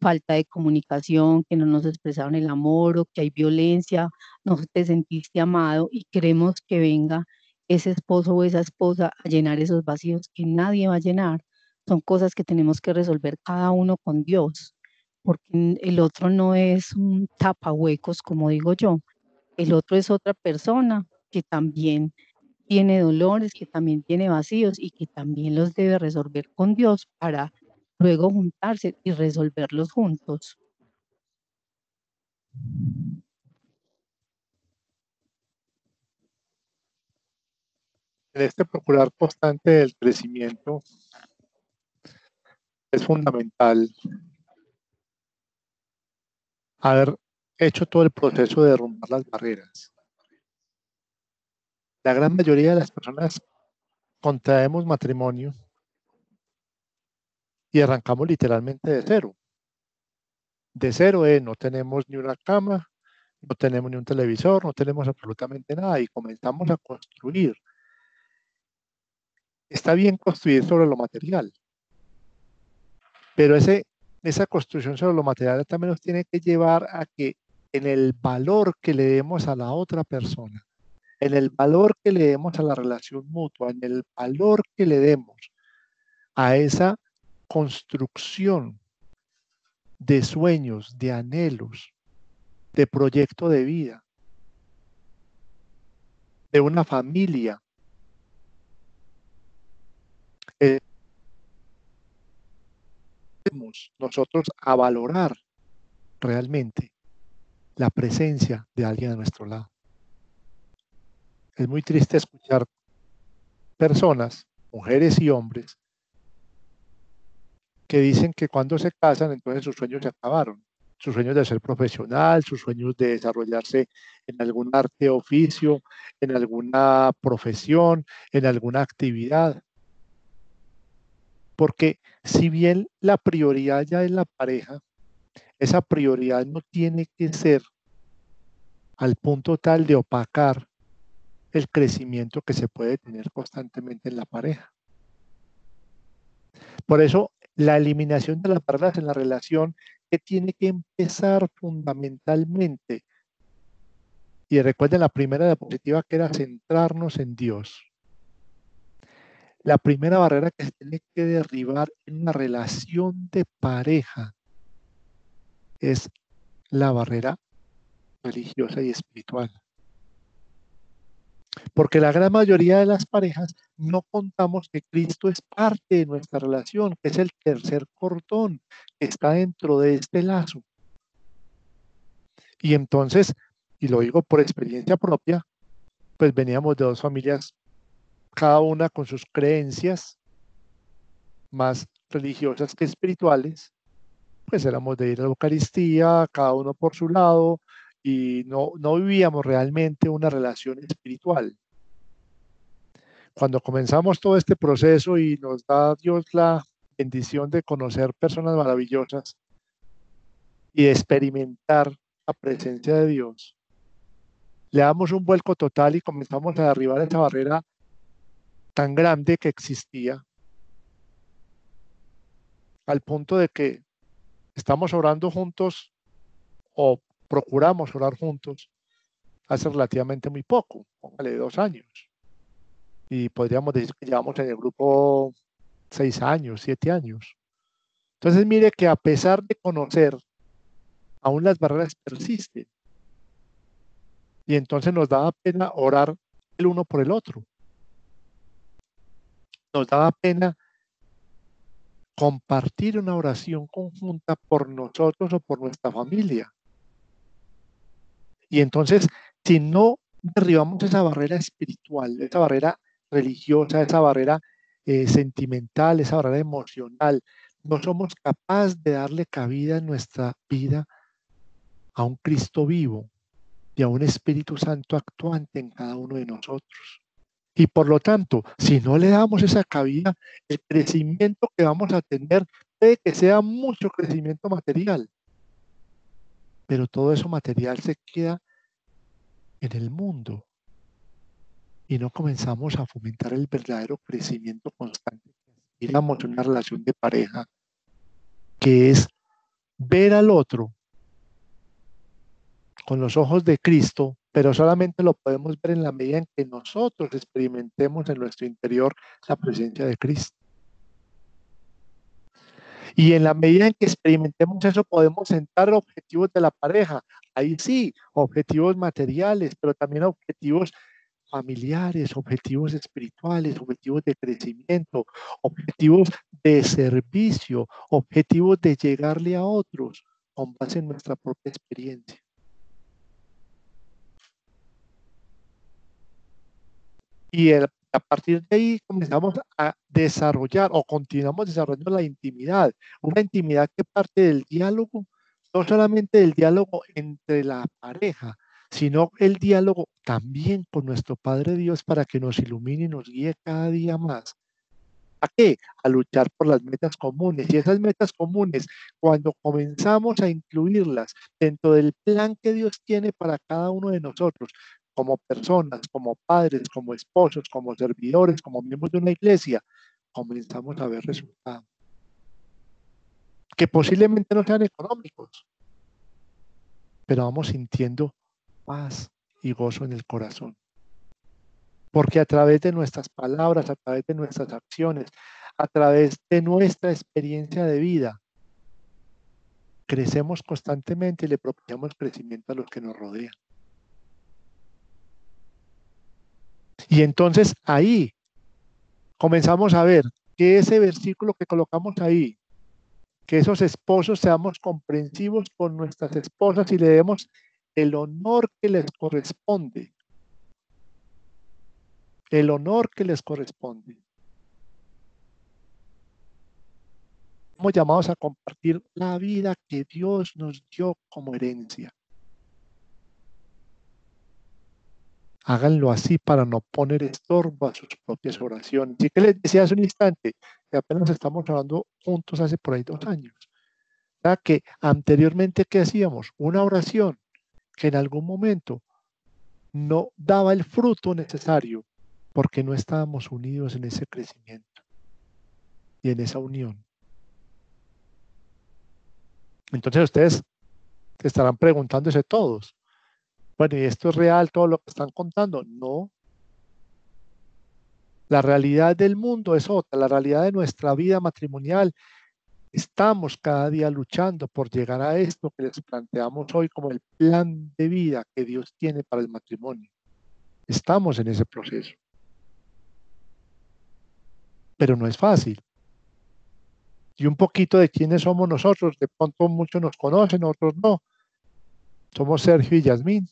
falta de comunicación, que no nos expresaron el amor o que hay violencia, no te sentiste amado y queremos que venga ese esposo o esa esposa a llenar esos vacíos que nadie va a llenar. Son cosas que tenemos que resolver cada uno con Dios, porque el otro no es un tapahuecos, como digo yo. El otro es otra persona que también tiene dolores, que también tiene vacíos y que también los debe resolver con Dios para luego juntarse y resolverlos juntos. En este procurar constante del crecimiento es fundamental haber hecho todo el proceso de derrumbar las barreras la gran mayoría de las personas contraemos matrimonio y arrancamos literalmente de cero. De cero es, no tenemos ni una cama, no tenemos ni un televisor, no tenemos absolutamente nada y comenzamos a construir. Está bien construir sobre lo material, pero ese, esa construcción sobre lo material también nos tiene que llevar a que en el valor que le demos a la otra persona, en el valor que le demos a la relación mutua, en el valor que le demos a esa construcción de sueños, de anhelos, de proyecto de vida, de una familia. Eh, nosotros a valorar realmente la presencia de alguien a nuestro lado. Es muy triste escuchar personas, mujeres y hombres, que dicen que cuando se casan, entonces sus sueños se acabaron. Sus sueños de ser profesional, sus sueños de desarrollarse en algún arte oficio, en alguna profesión, en alguna actividad. Porque si bien la prioridad ya es la pareja, esa prioridad no tiene que ser al punto tal de opacar el crecimiento que se puede tener constantemente en la pareja. Por eso, la eliminación de las barreras en la relación que tiene que empezar fundamentalmente. Y recuerden la primera diapositiva que era centrarnos en Dios. La primera barrera que se tiene que derribar en una relación de pareja es la barrera religiosa y espiritual. Porque la gran mayoría de las parejas no contamos que Cristo es parte de nuestra relación, que es el tercer cordón que está dentro de este lazo. Y entonces, y lo digo por experiencia propia, pues veníamos de dos familias, cada una con sus creencias más religiosas que espirituales, pues éramos de ir a la Eucaristía, cada uno por su lado, y no, no vivíamos realmente una relación espiritual. Cuando comenzamos todo este proceso y nos da Dios la bendición de conocer personas maravillosas y de experimentar la presencia de Dios, le damos un vuelco total y comenzamos a derribar esa barrera tan grande que existía, al punto de que estamos orando juntos o procuramos orar juntos hace relativamente muy poco, póngale dos años. Y podríamos decir que llevamos en el grupo seis años, siete años. Entonces mire que a pesar de conocer, aún las barreras persisten. Y entonces nos daba pena orar el uno por el otro. Nos daba pena compartir una oración conjunta por nosotros o por nuestra familia. Y entonces, si no derribamos esa barrera espiritual, esa barrera religiosa, esa barrera eh, sentimental, esa barrera emocional, no somos capaces de darle cabida en nuestra vida a un Cristo vivo y a un Espíritu Santo actuante en cada uno de nosotros. Y por lo tanto, si no le damos esa cabida, el crecimiento que vamos a tener puede que sea mucho crecimiento material, pero todo eso material se queda en el mundo y no comenzamos a fomentar el verdadero crecimiento constante. Miramos una relación de pareja que es ver al otro con los ojos de Cristo, pero solamente lo podemos ver en la medida en que nosotros experimentemos en nuestro interior la presencia de Cristo. Y en la medida en que experimentemos eso, podemos sentar objetivos de la pareja. Ahí sí, objetivos materiales, pero también objetivos familiares, objetivos espirituales, objetivos de crecimiento, objetivos de servicio, objetivos de llegarle a otros con base en nuestra propia experiencia. Y el, a partir de ahí comenzamos a desarrollar o continuamos desarrollando la intimidad, una intimidad que parte del diálogo, no solamente del diálogo entre la pareja, sino el diálogo también con nuestro Padre Dios para que nos ilumine y nos guíe cada día más. ¿A qué? A luchar por las metas comunes. Y esas metas comunes, cuando comenzamos a incluirlas dentro del plan que Dios tiene para cada uno de nosotros, como personas, como padres, como esposos, como servidores, como miembros de una iglesia, comenzamos a ver resultados. Que posiblemente no sean económicos, pero vamos sintiendo paz y gozo en el corazón. Porque a través de nuestras palabras, a través de nuestras acciones, a través de nuestra experiencia de vida, crecemos constantemente y le propiciamos crecimiento a los que nos rodean. Y entonces ahí comenzamos a ver que ese versículo que colocamos ahí, que esos esposos seamos comprensivos con nuestras esposas y le demos el honor que les corresponde. El honor que les corresponde. Estamos llamados a compartir la vida que Dios nos dio como herencia. Háganlo así para no poner estorbo a sus propias oraciones. Y que les decía hace un instante, que apenas estamos hablando juntos hace por ahí dos años. Que anteriormente, ¿qué hacíamos? Una oración que en algún momento no daba el fruto necesario porque no estábamos unidos en ese crecimiento y en esa unión. Entonces ustedes estarán preguntándose todos, bueno, ¿y esto es real todo lo que están contando? No. La realidad del mundo es otra, la realidad de nuestra vida matrimonial. Estamos cada día luchando por llegar a esto que les planteamos hoy como el plan de vida que Dios tiene para el matrimonio. Estamos en ese proceso. Pero no es fácil. Y un poquito de quiénes somos nosotros. De pronto muchos nos conocen, otros no. Somos Sergio y Yasmín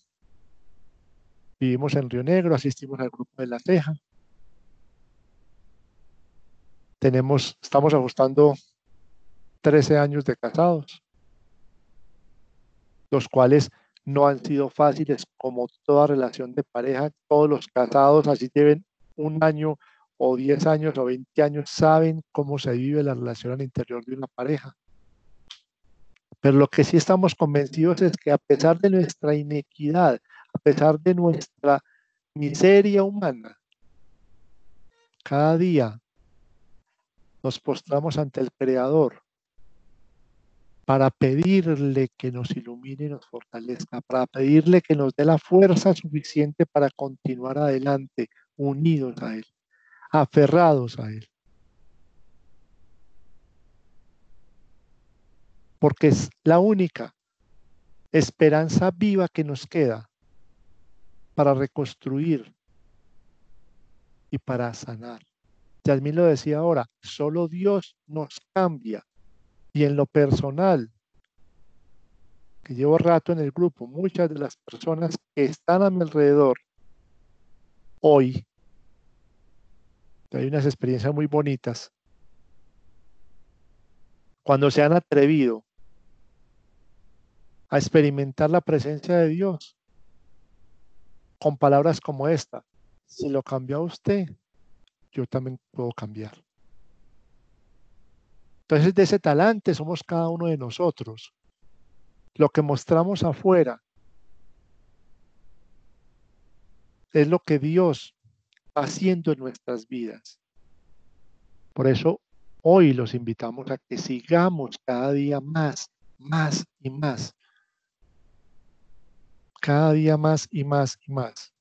Vivimos en Río Negro, asistimos al grupo de La Teja. Tenemos, estamos ajustando 13 años de casados, los cuales no han sido fáciles como toda relación de pareja. Todos los casados, así lleven un año o 10 años o 20 años, saben cómo se vive la relación al interior de una pareja. Pero lo que sí estamos convencidos es que a pesar de nuestra inequidad, a pesar de nuestra miseria humana, cada día nos postramos ante el Creador para pedirle que nos ilumine y nos fortalezca, para pedirle que nos dé la fuerza suficiente para continuar adelante, unidos a Él, aferrados a Él. Porque es la única esperanza viva que nos queda para reconstruir y para sanar. Yasmín lo decía ahora, solo Dios nos cambia y en lo personal, que llevo rato en el grupo, muchas de las personas que están a mi alrededor hoy, hay unas experiencias muy bonitas, cuando se han atrevido a experimentar la presencia de Dios con palabras como esta, si lo cambió a usted, yo también puedo cambiar. Entonces, de ese talante somos cada uno de nosotros. Lo que mostramos afuera es lo que Dios está haciendo en nuestras vidas. Por eso hoy los invitamos a que sigamos cada día más, más y más. Cada día más y más y más.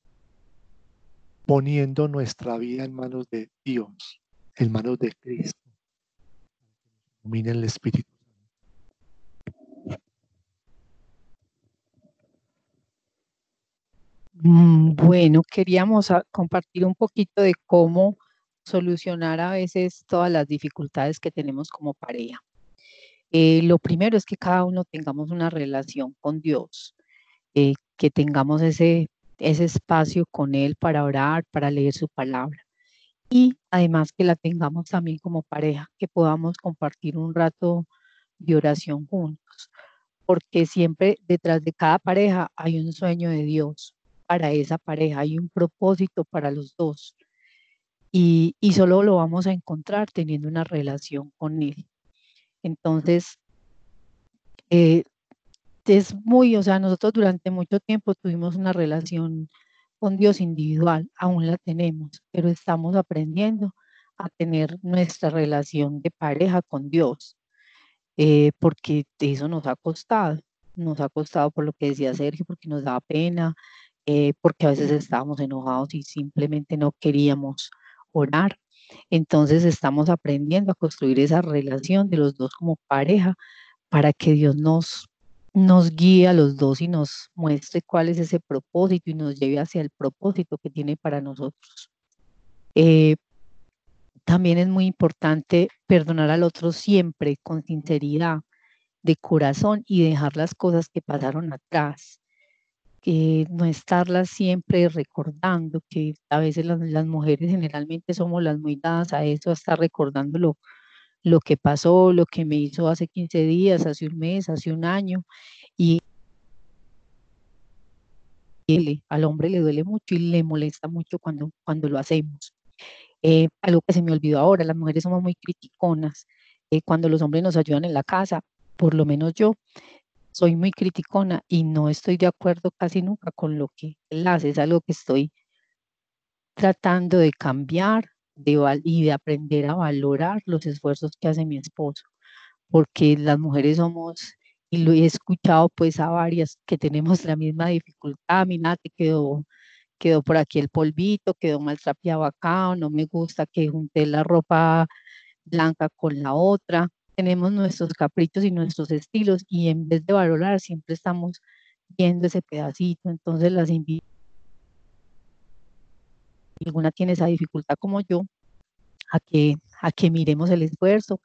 Poniendo nuestra vida en manos de Dios, en manos de Cristo el Espíritu. Mm, bueno, queríamos ah, compartir un poquito de cómo solucionar a veces todas las dificultades que tenemos como pareja. Eh, lo primero es que cada uno tengamos una relación con Dios, eh, que tengamos ese, ese espacio con Él para orar, para leer su palabra y además que la tengamos también como pareja, que podamos compartir un rato de oración juntos, porque siempre detrás de cada pareja hay un sueño de Dios para esa pareja, hay un propósito para los dos. Y, solo lo vamos a encontrar teniendo una relación con Él. Entonces, eh, es muy, o sea, nosotros durante mucho tiempo tuvimos una relación con Dios individual, aún la tenemos, pero estamos aprendiendo a tener nuestra relación de pareja con Dios, eh, porque eso nos ha costado, nos ha costado por lo que decía Sergio, porque nos da pena, eh, porque a veces estábamos enojados y simplemente no queríamos orar. Entonces estamos aprendiendo a construir esa relación de los dos como pareja para que Dios nos nos guíe a los dos y nos muestre cuál es ese propósito y nos lleve hacia el propósito que tiene para nosotros. Eh, también es muy importante perdonar al otro siempre con sinceridad, de corazón y dejar las cosas que pasaron atrás. no estarlas siempre recordando, que a veces las, las, mujeres generalmente somos las muy dadas a eso, a estar recordándolo lo que pasó, lo que me hizo hace 15 días, hace un mes, hace un año, y al hombre le duele mucho y le molesta mucho cuando, cuando lo hacemos. Eh, algo que se me olvidó ahora, las mujeres somos muy criticonas. Eh, cuando los hombres nos ayudan en la casa, por lo menos yo, soy muy criticona y no estoy de acuerdo casi nunca con lo que él hace. Es algo que estoy tratando de cambiar y de aprender a valorar los esfuerzos que hace mi esposo, porque las mujeres somos, y lo he escuchado pues a varias que tenemos la misma dificultad, mi te quedó, quedó por aquí el polvito, quedó mal trapeado acá, o no me gusta que junte la ropa blanca con la otra, tenemos nuestros caprichos y nuestros estilos y en vez de valorar siempre estamos viendo ese pedacito, entonces las invito alguna tiene esa dificultad como yo, a que, a que miremos el esfuerzo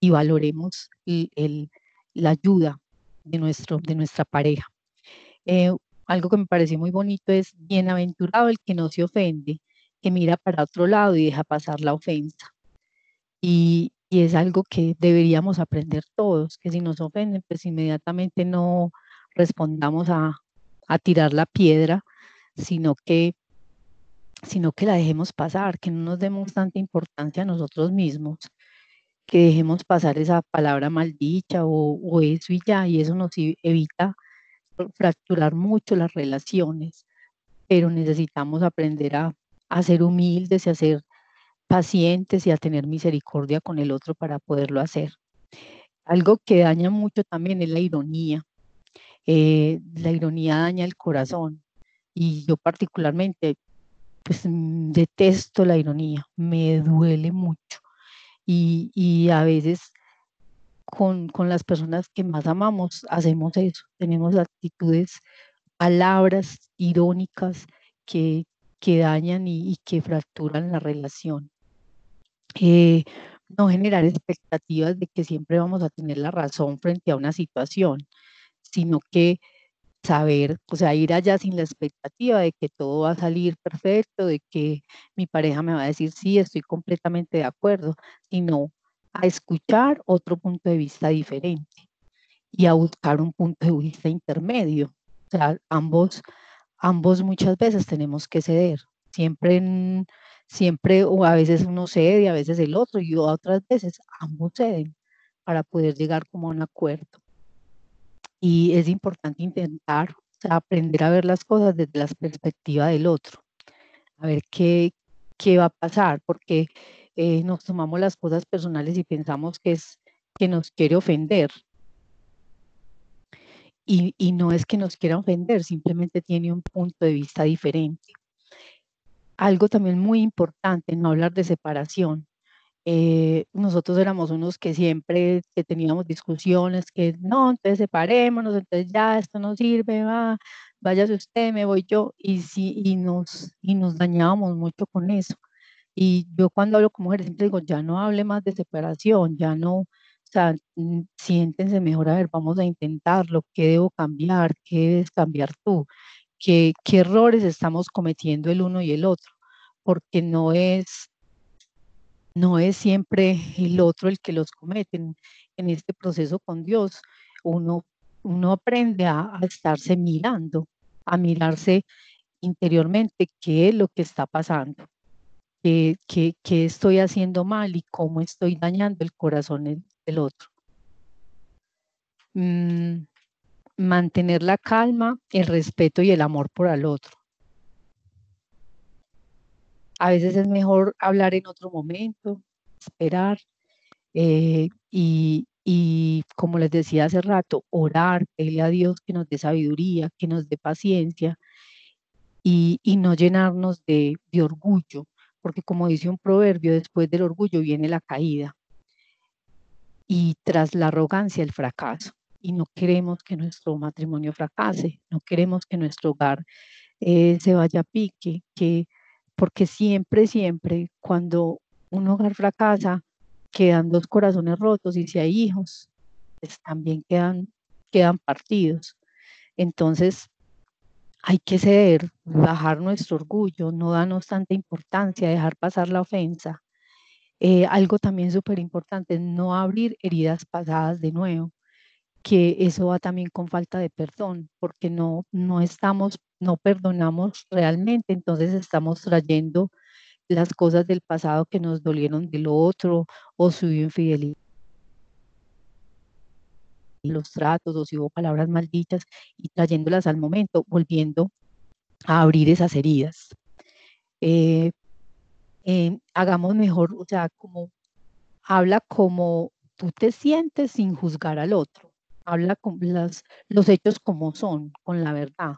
y valoremos el, la ayuda de, nuestro, de nuestra pareja. Eh, algo que me pareció muy bonito es, bienaventurado el que no se ofende, que mira para otro lado y deja pasar la ofensa. Y, y es algo que deberíamos aprender todos, que si nos ofenden, pues inmediatamente no respondamos a, a tirar la piedra, sino que, sino que la dejemos pasar, que no nos demos tanta importancia a nosotros mismos, que dejemos pasar esa palabra maldicha o, eso y ya, y eso nos evita fracturar mucho las relaciones, pero necesitamos aprender a, a ser humildes y a ser pacientes y a tener misericordia con el otro para poderlo hacer. Algo que daña mucho también es la ironía. Eh, la ironía daña el corazón y yo particularmente pues detesto la ironía, me duele mucho y, y a veces con, con, las personas que más amamos hacemos eso, tenemos actitudes, palabras irónicas que, que dañan y, y que fracturan la relación. Eh, no generar expectativas de que siempre vamos a tener la razón frente a una situación, sino que saber, o sea, ir allá sin la expectativa de que todo va a salir perfecto, de que mi pareja me va a decir, sí, estoy completamente de acuerdo, sino a escuchar otro punto de vista diferente y a buscar un punto de vista intermedio. O sea, ambos, ambos muchas veces tenemos que ceder. Siempre siempre o a veces uno cede, a veces el otro y otras veces ambos ceden para poder llegar como a un acuerdo. Y es importante intentar aprender a ver las cosas desde la perspectiva del otro, a ver qué, qué va a pasar, porque eh, nos tomamos las cosas personales y pensamos que es que nos quiere ofender. Y, y no es que nos quiera ofender, simplemente tiene un punto de vista diferente algo también muy importante, no hablar de separación. Eh, nosotros éramos unos que siempre que teníamos discusiones, que no, entonces separémonos, entonces ya esto no sirve, va, váyase usted, me voy yo, y sí, y nos, y nos dañábamos mucho con eso. Y yo cuando hablo con mujeres siempre digo, ya no hable más de separación, ya no, o sea, siéntense mejor, a ver, vamos a intentarlo, ¿qué debo cambiar? ¿Qué debes cambiar tú? qué, errores estamos cometiendo el uno y el otro, porque no es, no es siempre el otro el que los comete. En este proceso con Dios, uno, uno aprende a, estarse mirando, a mirarse interiormente qué es lo que está pasando, qué, qué, estoy haciendo mal y cómo estoy dañando el corazón del otro. Mm, mantener la calma, el respeto y el amor por el otro. A veces es mejor hablar en otro momento, esperar eh, y, como les decía hace rato, orar, pedirle a Dios que nos dé sabiduría, que nos dé paciencia y, no llenarnos de, de orgullo, porque como dice un proverbio, después del orgullo viene la caída y tras la arrogancia el fracaso. Y no queremos que nuestro matrimonio fracase, no queremos que nuestro hogar eh, se vaya a pique, que, porque siempre, siempre cuando un hogar fracasa, quedan dos corazones rotos y si hay hijos, pues también quedan, quedan partidos. Entonces, hay que ceder, bajar nuestro orgullo, no darnos tanta importancia, dejar pasar la ofensa. Eh, algo también súper importante, no abrir heridas pasadas de nuevo que eso va también con falta de perdón, porque no, no estamos, no perdonamos realmente, entonces estamos trayendo las cosas del pasado que nos dolieron del otro o su infidelidad los tratos o si hubo palabras malditas y trayéndolas al momento, volviendo a abrir esas heridas. Eh, hagamos mejor, o sea, como habla como tú te sientes sin juzgar al otro habla con las, los hechos como son, con la verdad.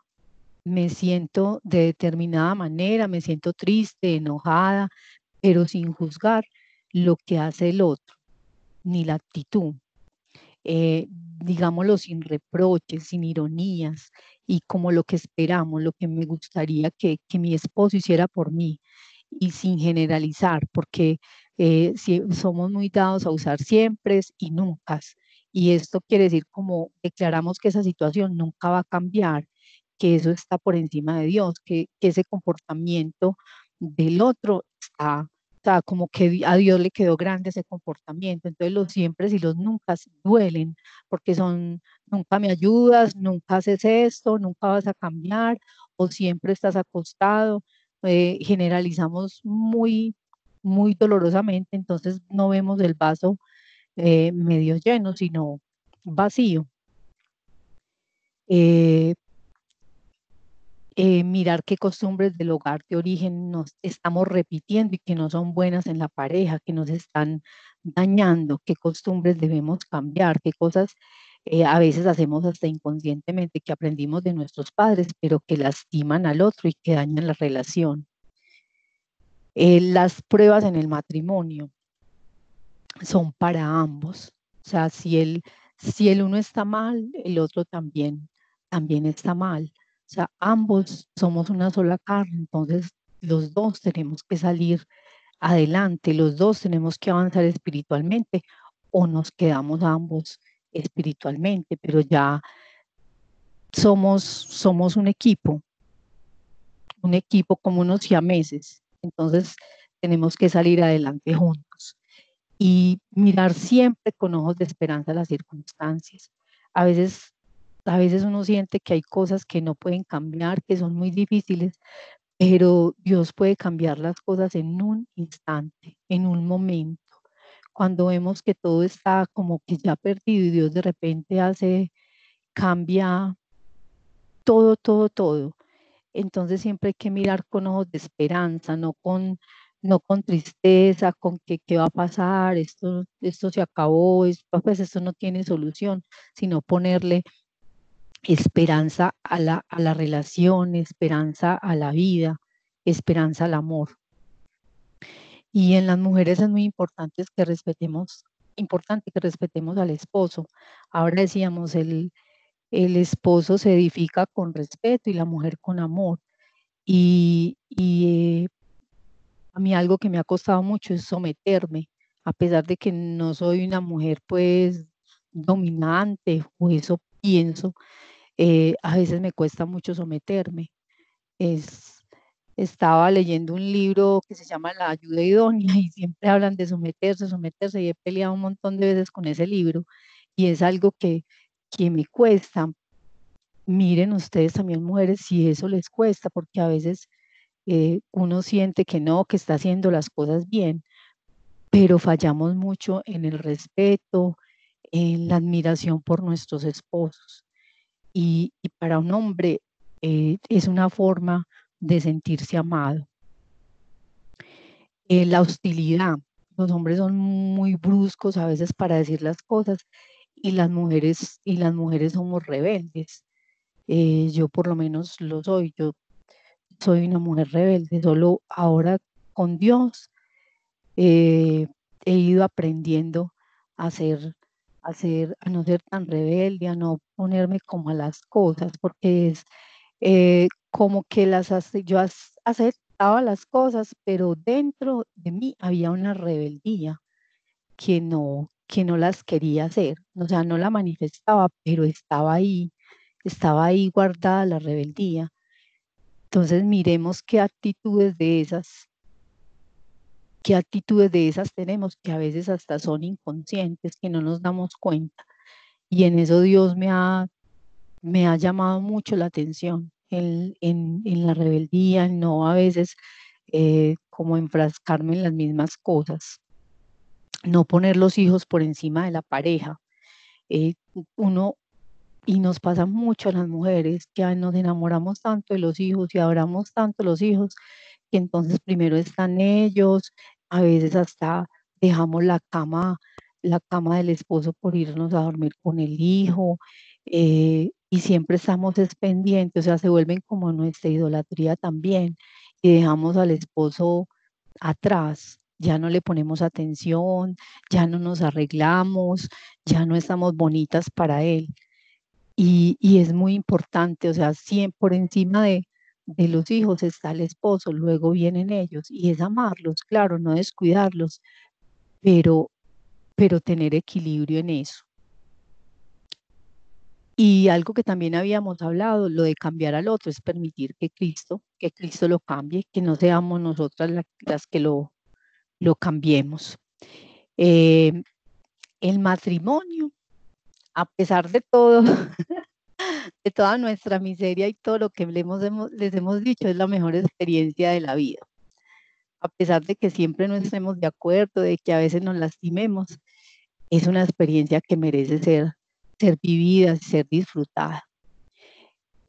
Me siento de determinada manera, me siento triste, enojada, pero sin juzgar lo que hace el otro, ni la actitud. Eh, digámoslo sin reproches, sin ironías y como lo que esperamos, lo que me gustaría que, que mi esposo hiciera por mí y sin generalizar, porque eh, si, somos muy dados a usar siempre y nunca. Y esto quiere decir como declaramos que esa situación nunca va a cambiar, que eso está por encima de Dios, que, ese comportamiento del otro está, sea, como que a Dios le quedó grande ese comportamiento. Entonces los siempre y los nunca duelen, porque son, nunca me ayudas, nunca haces esto, nunca vas a cambiar, o siempre estás acostado. Eh, generalizamos muy, muy dolorosamente, entonces no vemos el vaso eh, medio lleno, sino vacío. Eh, eh, mirar qué costumbres del hogar de origen nos estamos repitiendo y que no son buenas en la pareja, que nos están dañando, qué costumbres debemos cambiar, qué cosas a veces hacemos hasta inconscientemente que aprendimos de nuestros padres, pero que lastiman al otro y que dañan la relación. las pruebas en el matrimonio son para ambos. O sea, si el, si el uno está mal, el otro también, también está mal. O sea, ambos somos una sola carne, entonces los dos tenemos que salir adelante, los dos tenemos que avanzar espiritualmente o nos quedamos ambos espiritualmente, pero ya somos, somos un equipo, un equipo como unos siameses, entonces tenemos que salir adelante juntos y mirar siempre con ojos de esperanza las circunstancias. A veces, a veces uno siente que hay cosas que no pueden cambiar, que son muy difíciles, pero Dios puede cambiar las cosas en un instante, en un momento. Cuando vemos que todo está como que ya perdido y Dios de repente hace, cambia todo, todo, todo. Entonces siempre hay que mirar con ojos de esperanza, no con no con tristeza, con que qué va a pasar, esto, esto se acabó, pues esto no tiene solución, sino ponerle esperanza a la, a la relación, esperanza a la vida, esperanza al amor. Y en las mujeres es muy importante que respetemos, importante que respetemos al esposo. Ahora decíamos, el, el esposo se edifica con respeto y la mujer con amor. Y, y eh, mí algo que me ha costado mucho es someterme, a pesar de que no soy una mujer pues dominante o eso pienso, eh, a veces me cuesta mucho someterme. Es, estaba leyendo un libro que se llama La ayuda idónea <laughs> y siempre hablan de someterse, someterse y he peleado un montón de veces con ese libro y es algo que, que me cuesta. Miren ustedes también mujeres si eso les cuesta, porque a veces eh, uno siente que no, que está haciendo las cosas bien, pero fallamos mucho en el respeto, en la admiración por nuestros esposos. Y, para un hombre eh, es una forma de sentirse amado. Eh, la hostilidad. Los hombres son muy bruscos a veces para decir las cosas y las mujeres, y las mujeres somos rebeldes. yo por lo menos lo soy. Yo soy una mujer rebelde, solo ahora con Dios eh, he ido aprendiendo a ser, a a no ser tan rebelde, a no ponerme como a las cosas, porque es eh, como que las yo aceptaba las cosas, pero dentro de mí había una rebeldía que no, que no las quería hacer, o sea, no la manifestaba, pero estaba ahí, estaba ahí guardada la rebeldía. Entonces miremos qué actitudes de esas, qué actitudes de esas tenemos que a veces hasta son inconscientes, que no nos damos cuenta. Y en eso Dios me ha, me ha llamado mucho la atención, en, la rebeldía, no a veces eh, como enfrascarme en las mismas cosas, no poner los hijos por encima de la pareja. Eh, uno y nos pasa mucho a las mujeres que nos enamoramos tanto de los hijos y adoramos tanto los hijos que entonces primero están ellos, a veces hasta dejamos la cama, la cama del esposo por irnos a dormir con el hijo eh, y siempre estamos pendientes, o sea, se vuelven como nuestra idolatría también y dejamos al esposo atrás, ya no le ponemos atención, ya no nos arreglamos, ya no estamos bonitas para él. Y, es muy importante, o sea, siempre por encima de, los hijos está el esposo, luego vienen ellos, y es amarlos, claro, no descuidarlos, pero, pero tener equilibrio en eso. Y algo que también habíamos hablado, lo de cambiar al otro, es permitir que Cristo, que Cristo lo cambie, que no seamos nosotras las que lo, lo cambiemos. Eh, el matrimonio, a pesar de todo, <laughs> de toda nuestra miseria y todo lo que les hemos, dicho, es la mejor experiencia de la vida. A pesar de que siempre no estemos de acuerdo, de que a veces nos lastimemos, es una experiencia que merece ser, ser vivida, ser disfrutada.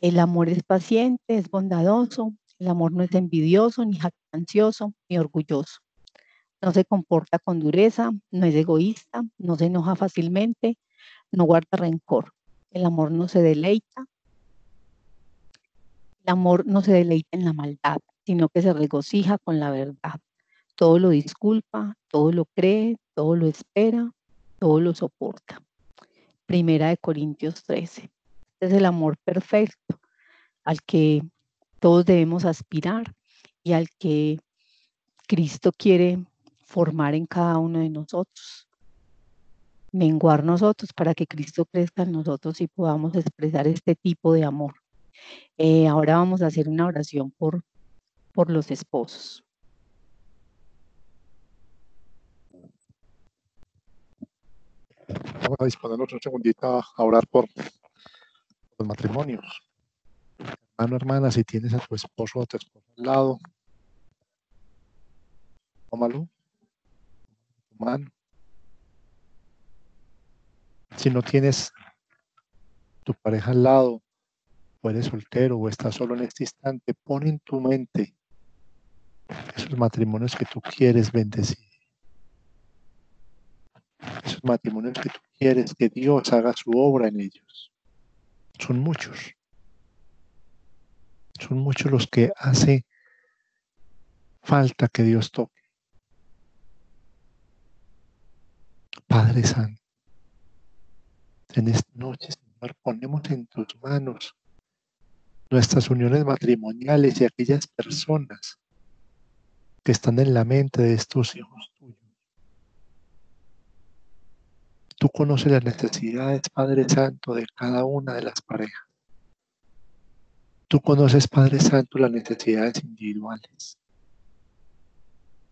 El amor es paciente, es bondadoso, el amor no es envidioso, ni jactancioso, ni orgulloso. No se comporta con dureza, no es egoísta, no se enoja fácilmente, no guarda rencor. El amor no se deleita. El amor no se deleita en la maldad, sino que se regocija con la verdad. Todo lo disculpa, todo lo cree, todo lo espera, todo lo soporta. Primera de Corintios 13. Este es el amor perfecto al que todos debemos aspirar y al que Cristo quiere formar en cada uno de nosotros menguar nosotros para que Cristo crezca en nosotros y podamos expresar este tipo de amor. Eh, ahora vamos a hacer una oración por, por los esposos. Vamos a disponernos un segundito a orar por los matrimonios. Hermano, hermana, si tienes a tu esposo o a tu esposa al lado, tómalo, tu mano si no tienes tu pareja al lado, o eres soltero o estás solo en este instante, pon en tu mente esos matrimonios que tú quieres bendecir. Esos matrimonios que tú quieres que Dios haga su obra en ellos. Son muchos. Son muchos los que hace falta que Dios toque. Padre Santo en esta noche, Señor, ponemos en tus manos nuestras uniones matrimoniales y aquellas personas que están en la mente de estos hijos tuyos. Tú conoces las necesidades, Padre Santo, de cada una de las parejas. Tú conoces, Padre Santo, las necesidades individuales.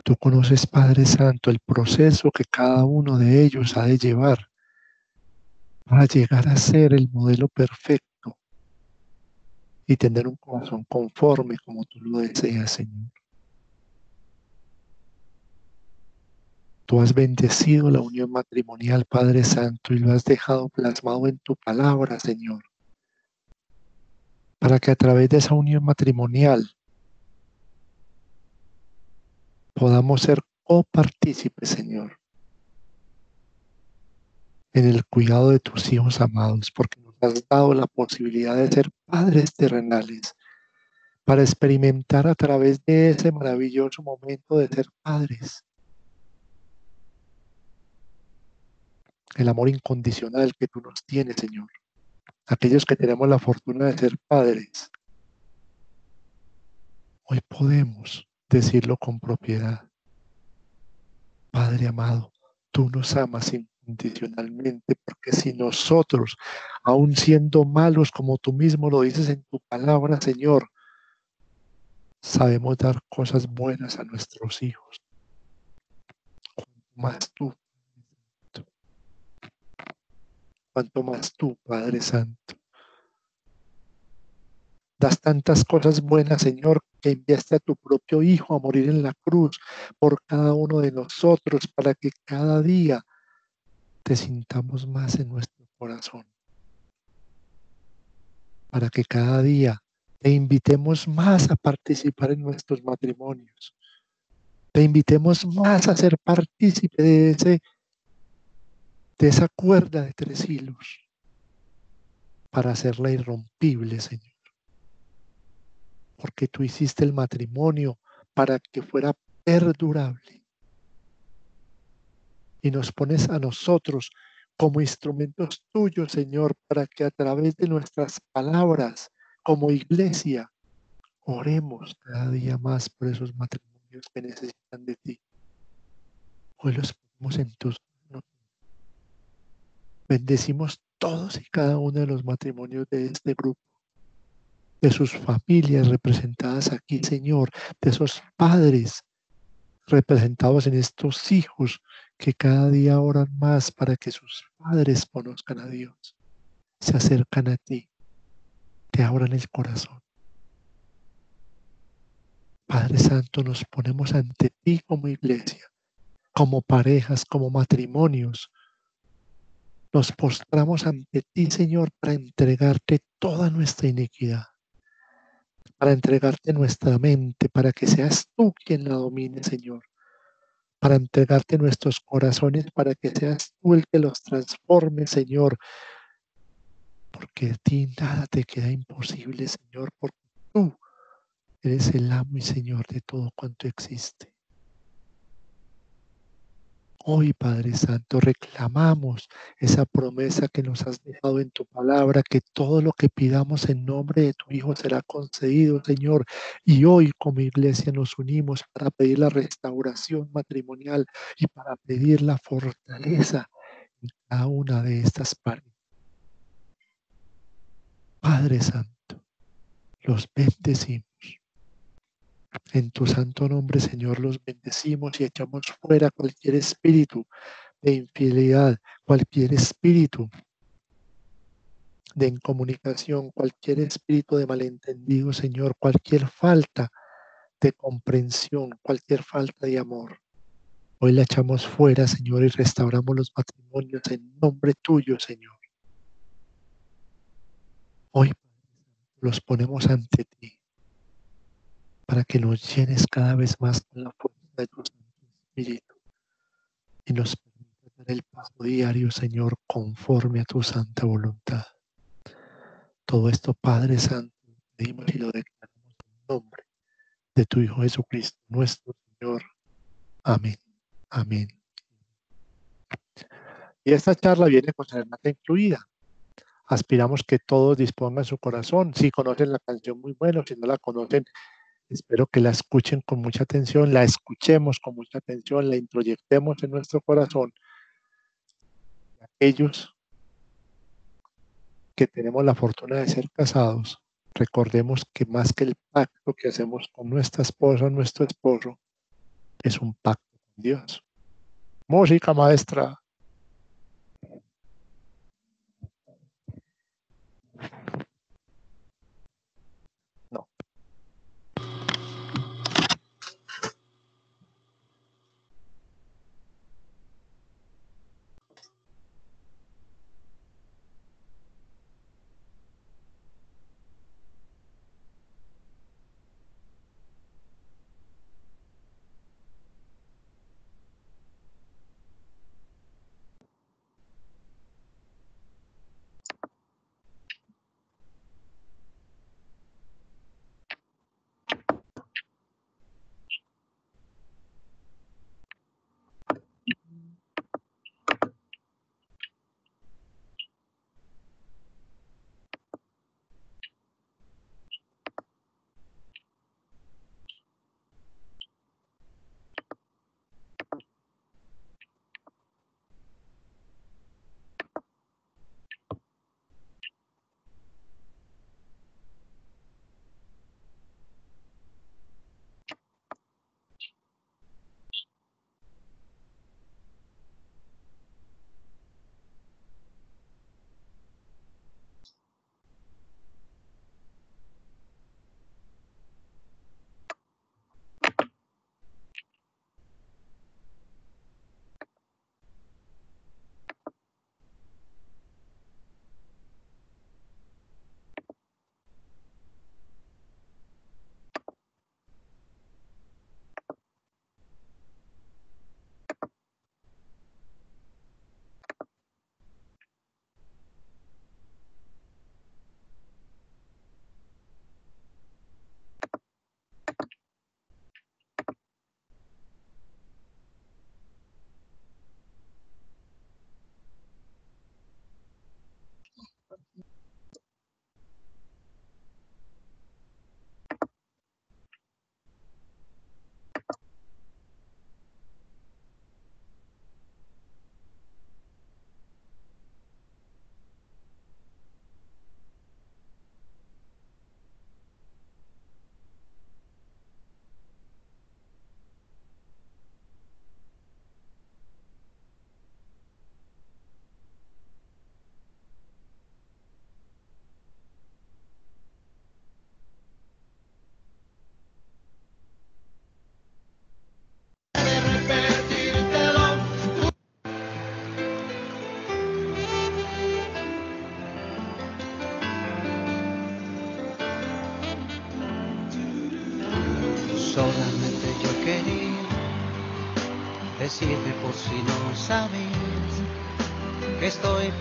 Tú conoces, Padre Santo, el proceso que cada uno de ellos ha de llevar para llegar a ser el modelo perfecto y tener un corazón conforme como tú lo deseas, Señor. Tú has bendecido la unión matrimonial, Padre Santo, y lo has dejado plasmado en tu palabra, Señor, para que a través de esa unión matrimonial podamos ser copartícipes, Señor, en el cuidado de tus hijos amados, porque nos has dado la posibilidad de ser padres terrenales, para experimentar a través de ese maravilloso momento de ser padres. El amor incondicional que tú nos tienes, Señor. Aquellos que tenemos la fortuna de ser padres, hoy podemos decirlo con propiedad. Padre amado, tú nos amas sin incondicionalmente, porque si nosotros, aun siendo malos como tú mismo lo dices en tu palabra, Señor, sabemos dar cosas buenas a nuestros hijos, más tú, cuanto más tú, Padre Santo. Das tantas cosas buenas, Señor, que enviaste a tu propio Hijo a morir en la cruz por cada uno de nosotros, para que cada día te sintamos más en nuestro corazón. Para que cada día te invitemos más a participar en nuestros matrimonios. Te invitemos más a ser partícipe de, ese, de esa cuerda de tres hilos para hacerla irrompible, Señor. Porque tú hiciste el matrimonio para que fuera perdurable y nos pones a nosotros como instrumentos tuyos, Señor, para que a través de nuestras palabras como iglesia oremos cada día más por esos matrimonios que necesitan de ti. Hoy los ponemos en tus manos. Bendecimos todos y cada uno de los matrimonios de este grupo, de sus familias representadas aquí, Señor, de esos padres representados en estos hijos que cada día oran más para que sus padres conozcan a Dios, se acercan a ti, te abran el corazón. Padre Santo, nos ponemos ante ti como iglesia, como parejas, como matrimonios. Nos postramos ante ti, Señor, para entregarte toda nuestra iniquidad, para entregarte nuestra mente, para que seas tú quien la domine, Señor para entregarte nuestros corazones, para que seas tú el que los transforme, Señor. Porque a ti nada te queda imposible, Señor, porque tú eres el amo y Señor de todo cuanto existe. Hoy, Padre Santo, reclamamos esa promesa que nos has dejado en tu palabra, que todo lo que pidamos en nombre de tu Hijo será concedido, Señor. Y hoy como iglesia nos unimos para pedir la restauración matrimonial y para pedir la fortaleza en cada una de estas partes. Padre Santo, los bendecimos en tu santo nombre, Señor, los bendecimos y echamos fuera cualquier espíritu de infidelidad, cualquier espíritu de incomunicación, cualquier espíritu de malentendido, Señor, cualquier falta de comprensión, cualquier falta de amor. Hoy la echamos fuera, Señor, y restauramos los matrimonios en nombre tuyo, Señor. Hoy los ponemos ante ti para que nos llenes cada vez más con la fuerza de tu Santo Espíritu y nos permita dar el paso diario, Señor, conforme a tu santa voluntad. Todo esto, Padre Santo, pedimos y lo declaramos en nombre de tu Hijo Jesucristo, nuestro Señor. Amén. Amén. Y esta charla viene con serenata incluida. Aspiramos que todos dispongan su corazón. Si conocen la canción, muy bueno. Si no la conocen, Espero que la escuchen con mucha atención, la escuchemos con mucha atención, la introyectemos en nuestro corazón. Aquellos que tenemos la fortuna de ser casados, recordemos que más que el pacto que hacemos con nuestra esposa, nuestro esposo, es un pacto con Dios. Música maestra.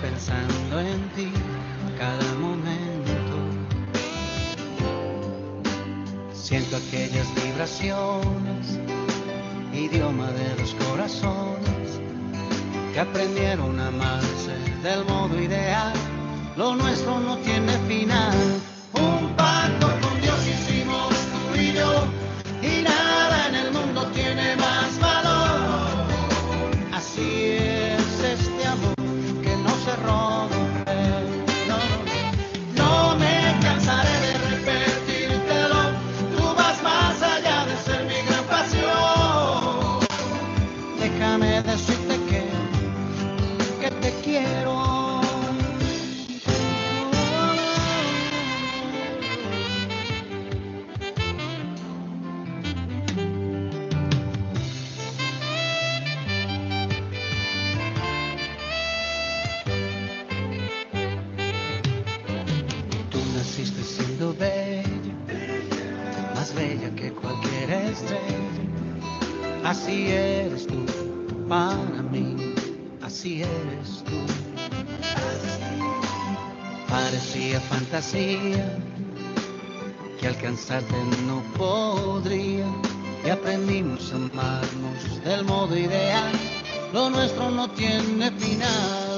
pensando en ti cada momento. Siento aquellas vibraciones, idioma de los corazones, que aprendieron a amarse del modo ideal. Lo nuestro no tiene final. decirte que, que te quiero. fantasía, que alcanzarte no podría. Y aprendimos a amarnos del modo ideal, lo nuestro no tiene final.